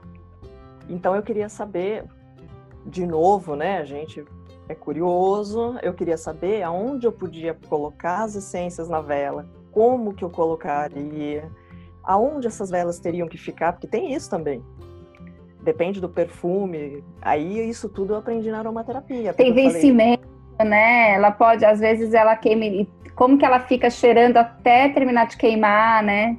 [SPEAKER 3] Então eu queria saber de novo, né? A gente é curioso. Eu queria saber aonde eu podia colocar as essências na vela, como que eu colocaria, aonde essas velas teriam que ficar, porque tem isso também. Depende do perfume. Aí isso tudo eu aprendi na aromaterapia.
[SPEAKER 2] Tem vencimento, falei... né? Ela pode, às vezes ela queima. Como que ela fica cheirando até terminar de queimar, né?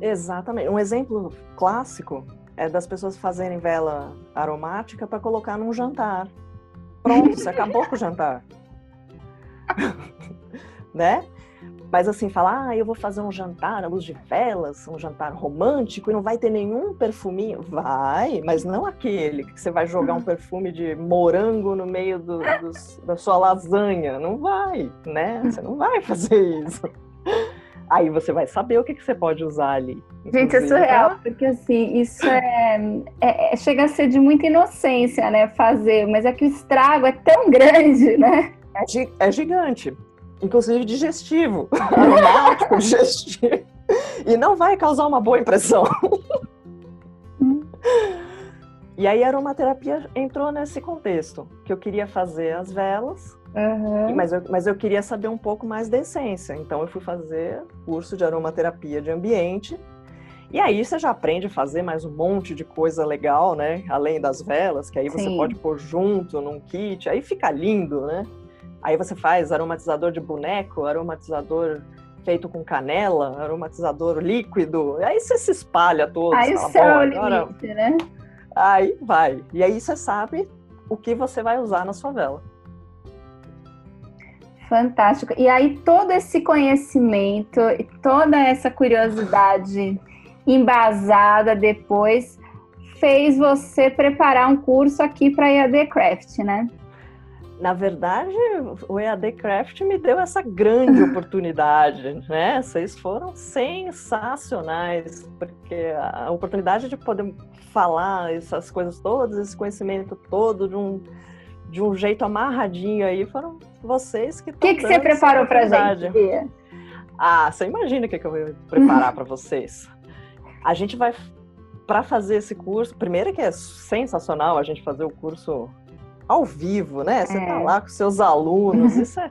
[SPEAKER 3] Exatamente. Um exemplo clássico é das pessoas fazerem vela aromática para colocar num jantar. Pronto, você acabou com o jantar. né? Mas assim, falar, ah, eu vou fazer um jantar à luz de velas, um jantar romântico, e não vai ter nenhum perfuminho. Vai, mas não aquele que você vai jogar um perfume de morango no meio do, da sua lasanha. Não vai, né? Você não vai fazer isso. Aí você vai saber o que, que você pode usar ali.
[SPEAKER 2] Gente, é surreal, tá? porque assim, isso é, é, é, chega a ser de muita inocência, né, fazer, mas é que o estrago é tão grande, né?
[SPEAKER 3] É, é gigante, inclusive digestivo, aromático, digestivo, e não vai causar uma boa impressão. E aí a aromaterapia entrou nesse contexto, que eu queria fazer as velas Uhum. Mas, eu, mas eu queria saber um pouco mais da essência. Então eu fui fazer curso de aromaterapia de ambiente. E aí você já aprende a fazer mais um monte de coisa legal, né? Além das velas, que aí você Sim. pode pôr junto num kit, aí fica lindo, né? Aí você faz aromatizador de boneco, aromatizador feito com canela, aromatizador líquido. Aí você se espalha todo.
[SPEAKER 2] Aí o céu é o limite, né?
[SPEAKER 3] Aí vai. E aí você sabe o que você vai usar na sua vela.
[SPEAKER 2] Fantástico. E aí todo esse conhecimento e toda essa curiosidade embasada depois fez você preparar um curso aqui para EAD Craft, né?
[SPEAKER 3] Na verdade, o EAD Craft me deu essa grande oportunidade, né? Vocês foram sensacionais, porque a oportunidade de poder falar essas coisas todas, esse conhecimento todo de um, de um jeito amarradinho aí, foram vocês que
[SPEAKER 2] O que, que você preparou para gente?
[SPEAKER 3] Ah, você imagina o que, que eu vou preparar para vocês. A gente vai, para fazer esse curso, primeiro que é sensacional a gente fazer o curso ao vivo, né? Você tá é. lá com seus alunos, isso é...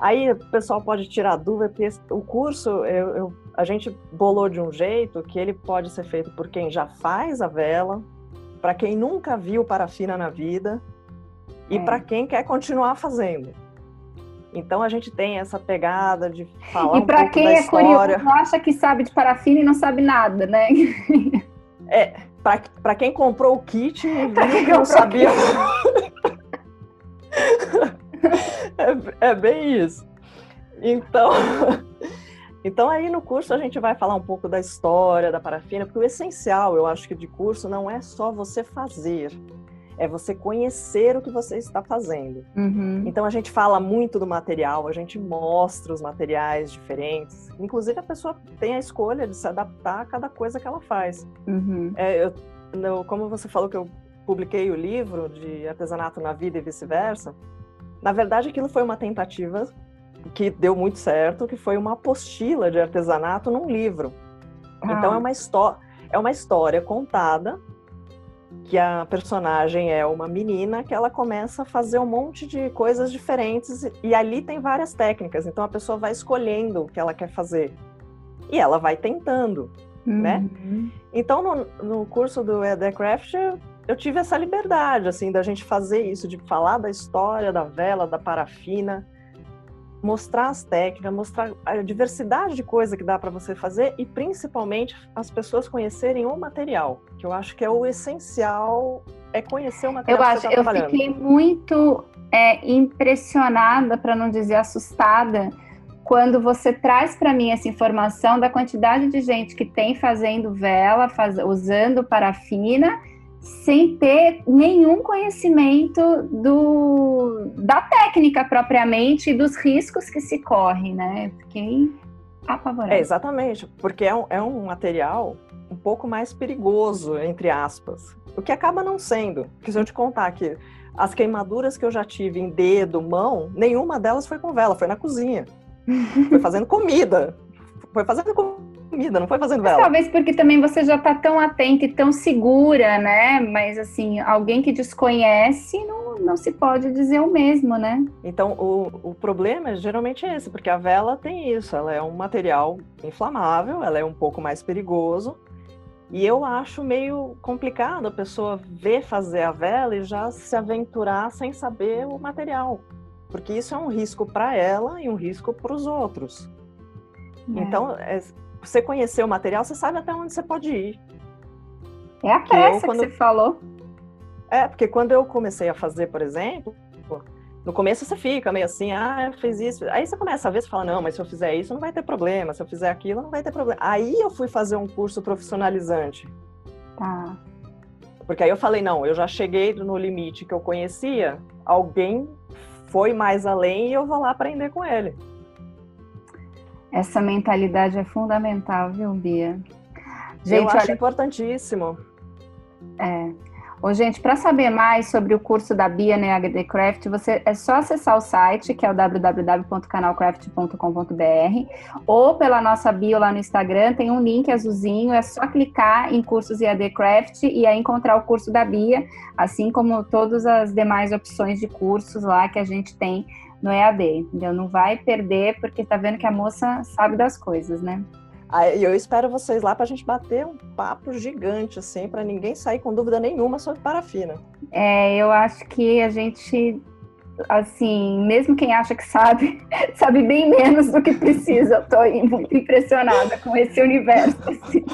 [SPEAKER 3] Aí o pessoal pode tirar dúvida, porque o curso eu, eu, a gente bolou de um jeito que ele pode ser feito por quem já faz a vela, para quem nunca viu parafina na vida e é. para quem quer continuar fazendo. Então a gente tem essa pegada de falar e um pouco quem é curioso,
[SPEAKER 2] acha que sabe de parafina e não sabe nada, né?
[SPEAKER 3] É, para quem comprou o kit e viu que não sabia. É, é bem isso. Então, então aí no curso a gente vai falar um pouco da história da parafina, porque o essencial, eu acho que de curso não é só você fazer, é você conhecer o que você está fazendo. Uhum. Então a gente fala muito do material, a gente mostra os materiais diferentes. Inclusive a pessoa tem a escolha de se adaptar a cada coisa que ela faz. Uhum. É, eu, como você falou que eu publiquei o livro de artesanato na vida e vice-versa, na verdade aquilo foi uma tentativa que deu muito certo, que foi uma apostila de artesanato num livro. Ah. Então é uma história, é uma história contada que a personagem é uma menina que ela começa a fazer um monte de coisas diferentes e ali tem várias técnicas. Então a pessoa vai escolhendo o que ela quer fazer e ela vai tentando, né? uhum. né? Então no, no curso do Edecraft eu, tive essa liberdade assim da gente fazer isso, de falar da história da vela, da parafina, mostrar as técnicas, mostrar a diversidade de coisa que dá para você fazer e principalmente as pessoas conhecerem o material, que eu acho que é o essencial, é conhecer o material.
[SPEAKER 2] Eu acho,
[SPEAKER 3] tá
[SPEAKER 2] eu fiquei muito é, impressionada, para não dizer assustada, quando você traz para mim essa informação da quantidade de gente que tem fazendo vela, faz, usando parafina sem ter nenhum conhecimento do, da técnica propriamente e dos riscos que se corre, né? Fiquei apavorada.
[SPEAKER 3] É, exatamente, porque é um, é um material um pouco mais perigoso, entre aspas, o que acaba não sendo. Porque se eu te contar que as queimaduras que eu já tive em dedo, mão, nenhuma delas foi com vela, foi na cozinha. foi fazendo comida. Foi fazendo comida comida, não foi fazendo vela.
[SPEAKER 2] talvez porque também você já está tão atenta e tão segura, né? Mas assim, alguém que desconhece não, não se pode dizer o mesmo, né?
[SPEAKER 3] Então, o, o problema geralmente é esse, porque a vela tem isso, ela é um material inflamável, ela é um pouco mais perigoso. E eu acho meio complicado a pessoa ver fazer a vela e já se aventurar sem saber o material, porque isso é um risco para ela e um risco para os outros. É. Então, é, você conhecer o material, você sabe até onde você pode ir.
[SPEAKER 2] É a peça que, você falou.
[SPEAKER 3] É, porque quando eu comecei a fazer, por exemplo, no começo você fica meio assim, ah, fez isso. Aí você começa a ver, você fala, não, mas se eu fizer isso não vai ter problema, se eu fizer aquilo não vai ter problema. Aí eu fui fazer um curso profissionalizante. Tá. Porque aí eu falei, não, eu já cheguei no limite que eu conhecia, alguém foi mais além e eu vou lá aprender com ele.
[SPEAKER 2] Essa mentalidade é fundamental, viu, Bia?
[SPEAKER 3] Gente, Eu acho olha... importantíssimo.
[SPEAKER 2] É. Ô, gente, para saber mais sobre o curso da Bia no HD Craft, você é só acessar o site, que é o www.canalcraft.com.br, ou pela nossa bio lá no Instagram, tem um link azulzinho, é só clicar em cursos EAD Craft e aí encontrar o curso da Bia, assim como todas as demais opções de cursos lá que a gente tem no EAD, entendeu? Não vai perder porque tá vendo que a moça sabe das coisas, né?
[SPEAKER 3] E eu espero vocês lá para a gente bater um papo gigante, assim, para ninguém sair com dúvida nenhuma sobre parafina.
[SPEAKER 2] É, eu acho que a gente, assim, mesmo quem acha que sabe, sabe bem menos do que precisa. Eu tô muito impressionada com esse universo. Assim.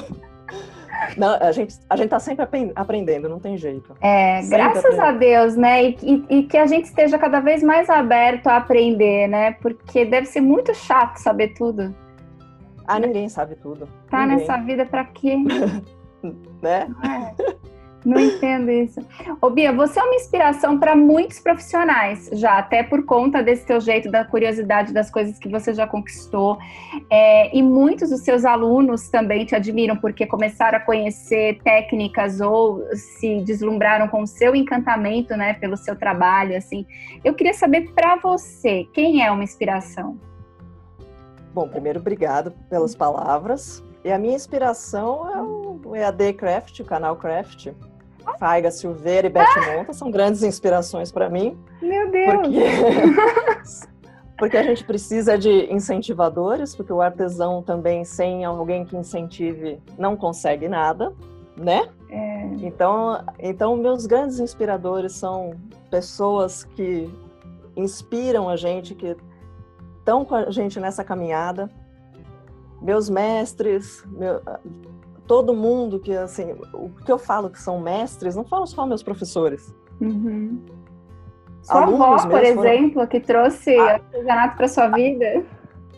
[SPEAKER 3] Não, a gente, a gente tá sempre aprendendo, não tem jeito.
[SPEAKER 2] É, sempre graças aprendendo. a Deus, né? E, e, e, que a gente esteja cada vez mais aberto a aprender, né? Porque deve ser muito chato saber tudo.
[SPEAKER 3] Ah, ninguém sabe tudo.
[SPEAKER 2] Tá
[SPEAKER 3] ninguém.
[SPEAKER 2] nessa vida pra quê?
[SPEAKER 3] né?
[SPEAKER 2] É. Não entendo isso. Ô Bia, você é uma inspiração para muitos profissionais, já, até por conta desse teu jeito, da curiosidade das coisas que você já conquistou. É, e muitos dos seus alunos também te admiram porque começaram a conhecer técnicas ou se deslumbraram com o seu encantamento, né, pelo seu trabalho, assim. Eu queria saber para você, quem é uma inspiração?
[SPEAKER 3] Bom, primeiro, obrigado pelas palavras. E a minha inspiração é o EAD Craft, o canal Craft. Faiga Silveira e Beth Monta são grandes inspirações para mim.
[SPEAKER 2] Meu Deus!
[SPEAKER 3] Porque... porque a gente precisa de incentivadores, porque o artesão também, sem alguém que incentive, não consegue nada, né? É. Então, então, meus grandes inspiradores são pessoas que inspiram a gente, que estão com a gente nessa caminhada. Meus mestres, meu, todo mundo que, assim, o que eu falo que são mestres, não falo só meus professores.
[SPEAKER 2] Uhum. Sua avó, por exemplo, foram... que trouxe a... artesanato para sua vida?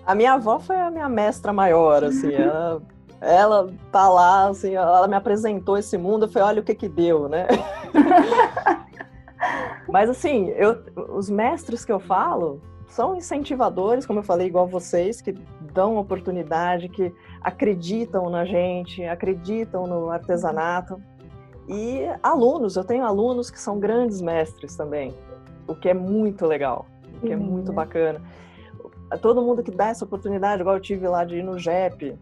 [SPEAKER 3] A minha avó foi a minha mestra maior, assim, ela, ela tá lá, assim, ela me apresentou esse mundo, eu falei, olha o que que deu, né? Mas assim, eu, os mestres que eu falo são incentivadores, como eu falei, igual vocês, que dão oportunidade, que acreditam na gente, acreditam no artesanato. E alunos, eu tenho alunos que são grandes mestres também, o que é muito legal, o que é muito bacana. Todo mundo que dá essa oportunidade, igual eu tive lá de ir no JEP,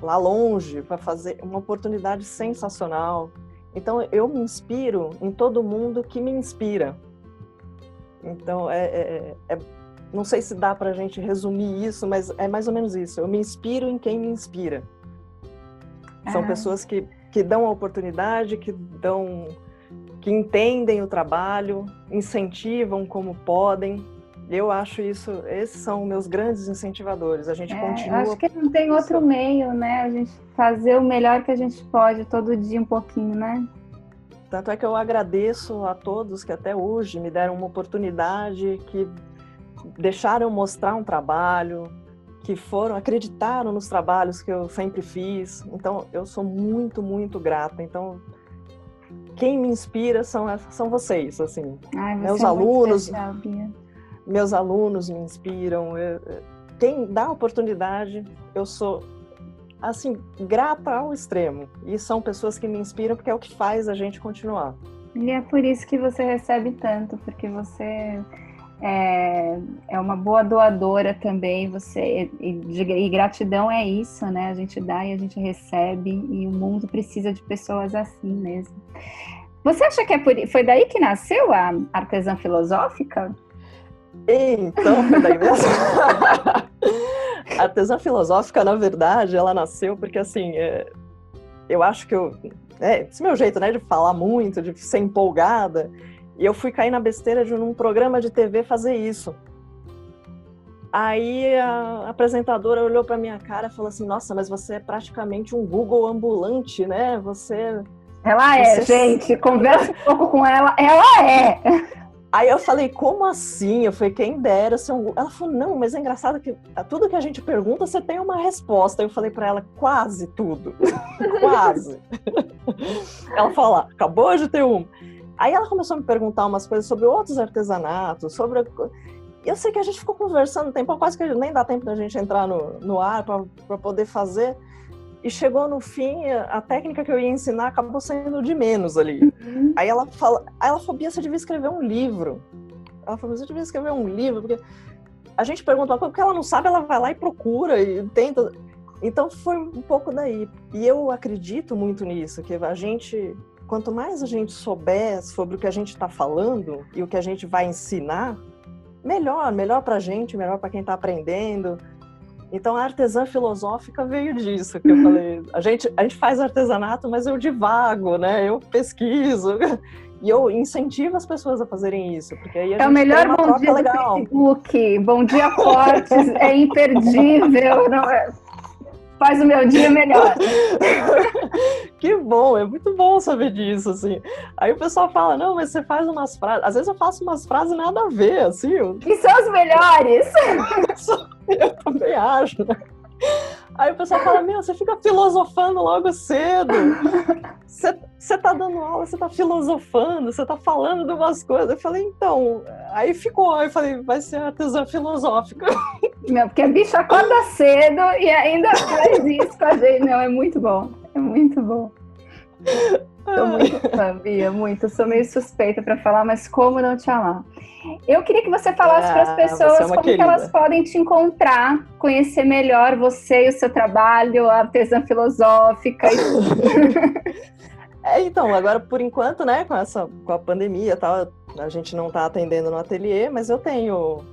[SPEAKER 3] lá longe, para fazer uma oportunidade sensacional. Então eu me inspiro em todo mundo que me inspira. Então é, é, é não sei se dá para a gente resumir isso, mas é mais ou menos isso. Eu me inspiro em quem me inspira. São ah. pessoas que, que dão a oportunidade, que dão, que entendem o trabalho, incentivam como podem. Eu acho isso, esses são meus grandes incentivadores. A gente é, continua.
[SPEAKER 2] Acho que não tem outro meio, né? A gente fazer o melhor que a gente pode todo dia um pouquinho, né?
[SPEAKER 3] Tanto é que eu agradeço a todos que até hoje me deram uma oportunidade, que deixaram mostrar um trabalho, que foram, acreditaram nos trabalhos que eu sempre fiz. Então, eu sou muito, muito grata. Então, quem me inspira são, são vocês, assim.
[SPEAKER 2] Ai,
[SPEAKER 3] meus
[SPEAKER 2] é
[SPEAKER 3] alunos.
[SPEAKER 2] Especial,
[SPEAKER 3] meus alunos me inspiram. Eu, quem dá oportunidade, eu sou assim grata ao extremo. E são pessoas que me inspiram porque é o que faz a gente continuar.
[SPEAKER 2] E é por isso que você recebe tanto, porque você é, é uma boa doadora também, você e, e, gratidão é isso, né? A gente dá e a gente recebe, e o mundo precisa de pessoas assim mesmo. Você acha que é por, foi daí que nasceu a artesã filosófica?
[SPEAKER 3] Então, foi daí mesmo. a artesã filosófica, na verdade, ela nasceu porque, assim, é, eu acho que eu... É, esse meu jeito, né, de falar muito, de ser empolgada, e eu fui cair na besteira de um programa de TV fazer isso. Aí a apresentadora olhou para minha cara e falou assim: Nossa, mas você é praticamente um Google ambulante, né? Você.
[SPEAKER 2] Ela é, você... gente. Conversa um pouco com ela. Ela é.
[SPEAKER 3] Aí eu falei, como assim? Eu falei, quem dera ser um Ela falou, não, mas é engraçado que tudo que a gente pergunta, você tem uma resposta. Eu falei para ela, quase tudo. quase. ela falou, acabou de ter uma. Aí ela começou a me perguntar umas coisas sobre outros artesanatos, sobre. Eu sei que a gente ficou conversando um tempo, quase que nem dá tempo da gente entrar no, no ar para poder fazer. E chegou no fim, a técnica que eu ia ensinar acabou sendo de menos ali. Uhum. Aí ela fala, aí ela falou, Bia, você devia escrever um livro. Ela falou, você devia escrever um livro, porque a gente pergunta uma coisa, porque ela não sabe, ela vai lá e procura e tenta. Então foi um pouco daí. E eu acredito muito nisso, que a gente quanto mais a gente souber sobre o que a gente está falando e o que a gente vai ensinar, melhor, melhor para a gente, melhor para quem está aprendendo. Então a artesã filosófica veio disso que eu falei. A gente, a gente faz artesanato, mas eu divago, né? Eu pesquiso. E eu incentivo as pessoas a fazerem isso, porque aí a
[SPEAKER 2] É
[SPEAKER 3] o
[SPEAKER 2] melhor bom dia legal. do Facebook. Bom dia fortes, é imperdível. Não é? Faz o meu dia melhor.
[SPEAKER 3] que bom, é muito bom saber disso, assim. Aí o pessoal fala, não, mas você faz umas frases. Às vezes eu faço umas frases nada a ver, assim.
[SPEAKER 2] Que são as melhores.
[SPEAKER 3] eu também acho, né? Aí o pessoal fala, meu, você fica filosofando logo cedo. Você tá dando aula, você tá filosofando, você tá falando de umas coisas. Eu falei, então, aí ficou, aí eu falei, vai ser artesã filosófica.
[SPEAKER 2] Não, porque a bicha acorda cedo e ainda faz isso com a gente. Não, é muito bom, é muito bom. Sou muito fã, Bia, muito. Sou meio suspeita para falar, mas como não te amar? Eu queria que você falasse ah, para as pessoas é como que elas podem te encontrar, conhecer melhor você e o seu trabalho, a artesã filosófica e
[SPEAKER 3] é, então, agora por enquanto, né, com essa com a pandemia e tal, a gente não está atendendo no ateliê, mas eu tenho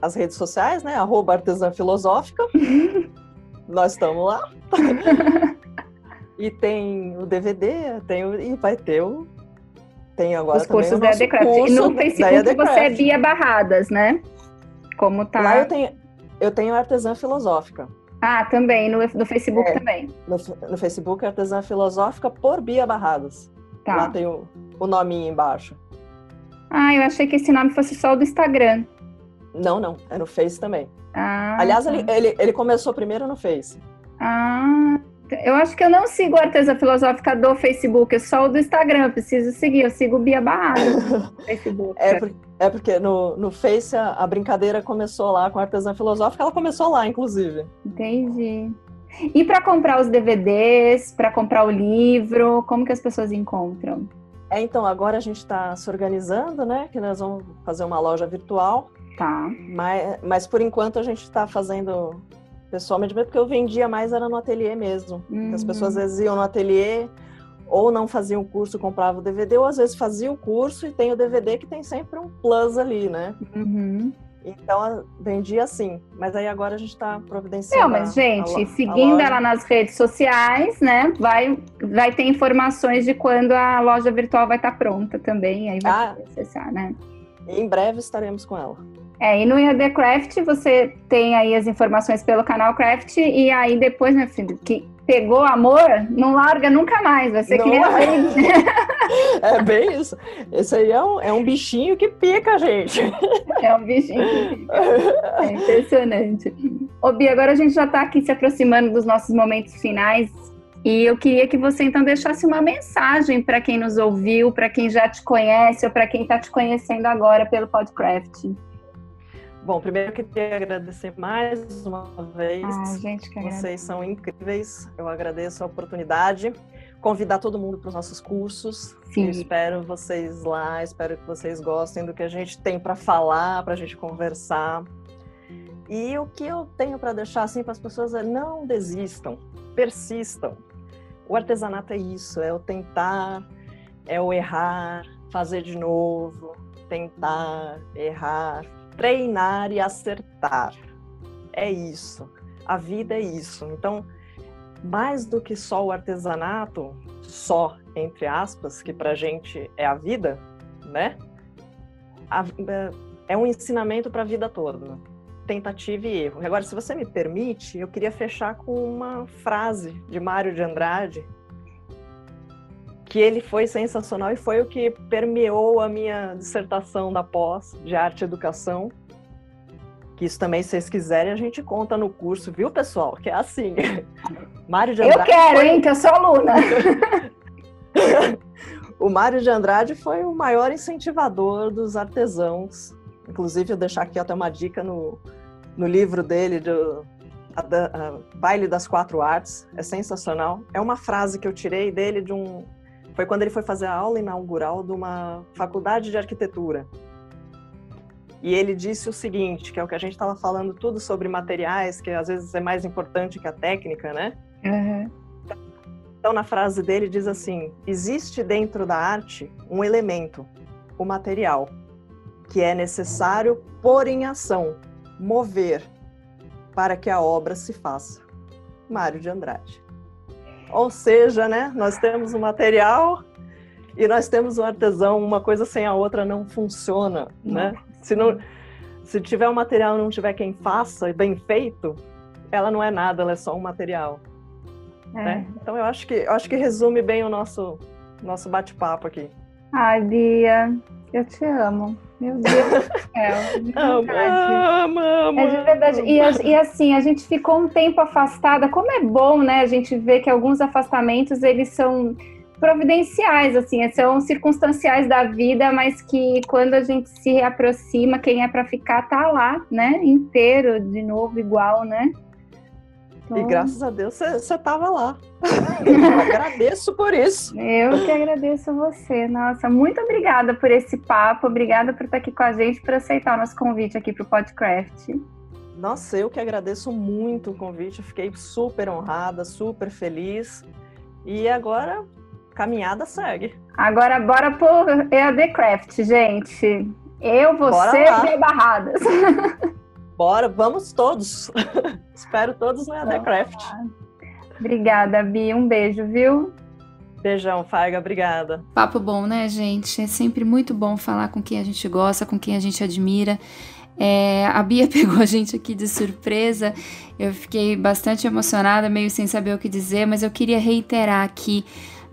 [SPEAKER 3] as redes sociais, né, arroba artesã filosófica. Nós estamos lá. E tem o DVD, tem o, e vai ter o. Tem agora
[SPEAKER 2] Os cursos da EDCraft. E no Facebook você é Bia Barradas, né? Como tá.
[SPEAKER 3] Lá eu tenho, eu tenho Artesã Filosófica.
[SPEAKER 2] Ah, também, no, no Facebook é, também.
[SPEAKER 3] No, no Facebook, Artesã Filosófica por Bia Barradas. Tá. Lá tem o, o nominho embaixo.
[SPEAKER 2] Ah, eu achei que esse nome fosse só o do Instagram.
[SPEAKER 3] Não, não, é no Face também. Ah, Aliás, tá. ele, ele, ele começou primeiro no Face.
[SPEAKER 2] Ah, eu acho que eu não sigo a Artesã Filosófica do Facebook, é só o do Instagram. Eu preciso seguir, eu sigo Bia Barrado no Facebook.
[SPEAKER 3] É, por, é porque no, no Face a, a, brincadeira começou lá com a Artesã Filosófica, ela começou lá, inclusive.
[SPEAKER 2] Entendi. E para comprar os DVDs, para comprar o livro, como que as pessoas encontram?
[SPEAKER 3] É, então, agora a gente está se organizando, né? Que nós vamos fazer uma loja virtual.
[SPEAKER 2] Tá.
[SPEAKER 3] Mas, mas por enquanto a gente está fazendo pessoalmente, porque eu vendia mais era no ateliê mesmo. Uhum. As pessoas às vezes iam no ateliê ou não faziam o curso, compravam o DVD, ou às vezes faziam o curso e tem o DVD que tem sempre um plus ali, né?
[SPEAKER 2] Uhum.
[SPEAKER 3] Então, vendia assim. Mas aí agora a gente está providenciando.
[SPEAKER 2] Não, mas, gente, a, a seguindo ela nas redes sociais, né? Vai, vai ter informações de quando a loja virtual vai estar tá pronta também. Aí vai ah, acessar, né?
[SPEAKER 3] Em breve estaremos com ela.
[SPEAKER 2] É, e no IAD Craft você tem aí as informações pelo canal Craft e aí depois, meu filho, que pegou amor, não larga nunca mais, vai ser não que nem gente.
[SPEAKER 3] É bem isso. Esse aí é um, é um bichinho que pica gente.
[SPEAKER 2] É um bichinho que pica. É impressionante. Ô Bia, agora a gente já está aqui se aproximando dos nossos momentos finais e eu queria que você então deixasse uma mensagem para quem nos ouviu, para quem já te conhece ou para quem está te conhecendo agora pelo Podcraft.
[SPEAKER 3] Bom, primeiro eu queria agradecer mais uma vez.
[SPEAKER 2] Ah, gente, que
[SPEAKER 3] Vocês são incríveis. Eu agradeço a oportunidade. Convidar todo mundo para os nossos cursos.
[SPEAKER 2] Sim.
[SPEAKER 3] Eu espero vocês lá, espero que vocês gostem do que a gente tem para falar, para a gente conversar. E o que eu tenho para deixar assim para as pessoas é não desistam, persistam. O artesanato é isso, é o tentar, é o errar, fazer de novo, tentar, errar, treinar e acertar. É isso. A vida é isso. Então, mais do que só o artesanato, só entre aspas, que para a gente é a vida, né? A, é um ensinamento para a vida toda. Tentativa e erro. Agora, se você me permite, eu queria fechar com uma frase de Mário de Andrade, que ele foi sensacional e foi o que permeou a minha dissertação da pós de arte e educação. Que isso também, se vocês quiserem, a gente conta no curso, viu, pessoal? Que é assim.
[SPEAKER 2] Mário de Andrade. Eu quero, foi... hein, que eu sou aluna.
[SPEAKER 3] o Mário de Andrade foi o maior incentivador dos artesãos. Inclusive, eu deixar aqui até uma dica no, no livro dele, do a, a, Baile das Quatro Artes. É sensacional. É uma frase que eu tirei dele de um foi quando ele foi fazer a aula inaugural de uma faculdade de arquitetura. E ele disse o seguinte, que é o que a gente estava falando tudo sobre materiais, que às vezes é mais importante que a técnica, né?
[SPEAKER 2] Uhum.
[SPEAKER 3] Então, na frase dele diz assim: existe dentro da arte um elemento, o material, que é necessário pôr em ação, mover, para que a obra se faça. Mário de Andrade. Ou seja, né, nós temos o material e nós temos o artesão, uma coisa sem a outra não funciona, né? Se não se tiver o um material e não tiver quem faça bem feito, ela não é nada, ela é só um material. É. Né? Então eu acho que eu acho que resume bem o nosso nosso bate-papo aqui.
[SPEAKER 2] Ai, Bia, eu te amo. Meu Deus do céu. De É de verdade. E, e, assim, a gente ficou um tempo afastada. Como é bom, né? A gente vê que alguns afastamentos, eles são providenciais, assim, são circunstanciais da vida, mas que quando a gente se aproxima, quem é para ficar tá lá, né? Inteiro, de novo, igual, né?
[SPEAKER 3] E graças a Deus você tava lá. Eu agradeço por isso.
[SPEAKER 2] Eu que agradeço você. Nossa, muito obrigada por esse papo, obrigada por estar aqui com a gente, por aceitar o nosso convite aqui para o Podcraft.
[SPEAKER 3] Nossa, eu que agradeço muito o convite, eu fiquei super honrada, super feliz. E agora caminhada segue.
[SPEAKER 2] Agora bora por EAD Craft, gente. Eu, você e Barradas.
[SPEAKER 3] Bora, vamos todos. Espero todos no EAD Craft.
[SPEAKER 2] Obrigada, Bi. Um beijo, viu?
[SPEAKER 3] Beijão, Faiga, obrigada.
[SPEAKER 1] Papo bom, né, gente? É sempre muito bom falar com quem a gente gosta, com quem a gente admira. É, a Bia pegou a gente aqui de surpresa. Eu fiquei bastante emocionada, meio sem saber o que dizer, mas eu queria reiterar aqui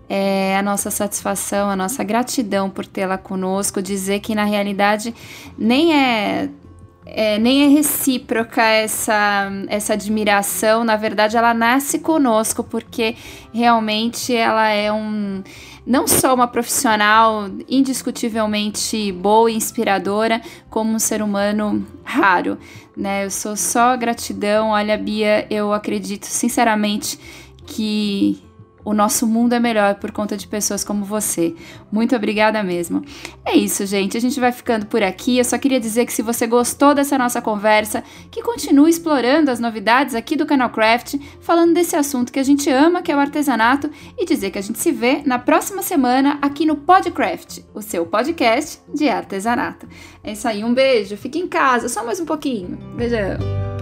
[SPEAKER 1] é, a nossa satisfação, a nossa gratidão por tê-la conosco, dizer que na realidade nem é, é, nem é recíproca essa, essa admiração, na verdade ela nasce conosco, porque realmente ela é um não só uma profissional indiscutivelmente boa e inspiradora, como um ser humano raro, né? Eu sou só gratidão. Olha, Bia, eu acredito sinceramente que o nosso mundo é melhor por conta de pessoas como você. Muito obrigada mesmo. É isso, gente. A gente vai ficando por aqui. Eu só queria dizer que se você gostou dessa nossa conversa, que continue explorando as novidades aqui do canal Craft, falando desse assunto que a gente ama, que é o artesanato, e dizer que a gente se vê na próxima semana aqui no Podcraft, o seu podcast de artesanato. É isso aí, um beijo, fique em casa, só mais um pouquinho. Beijão.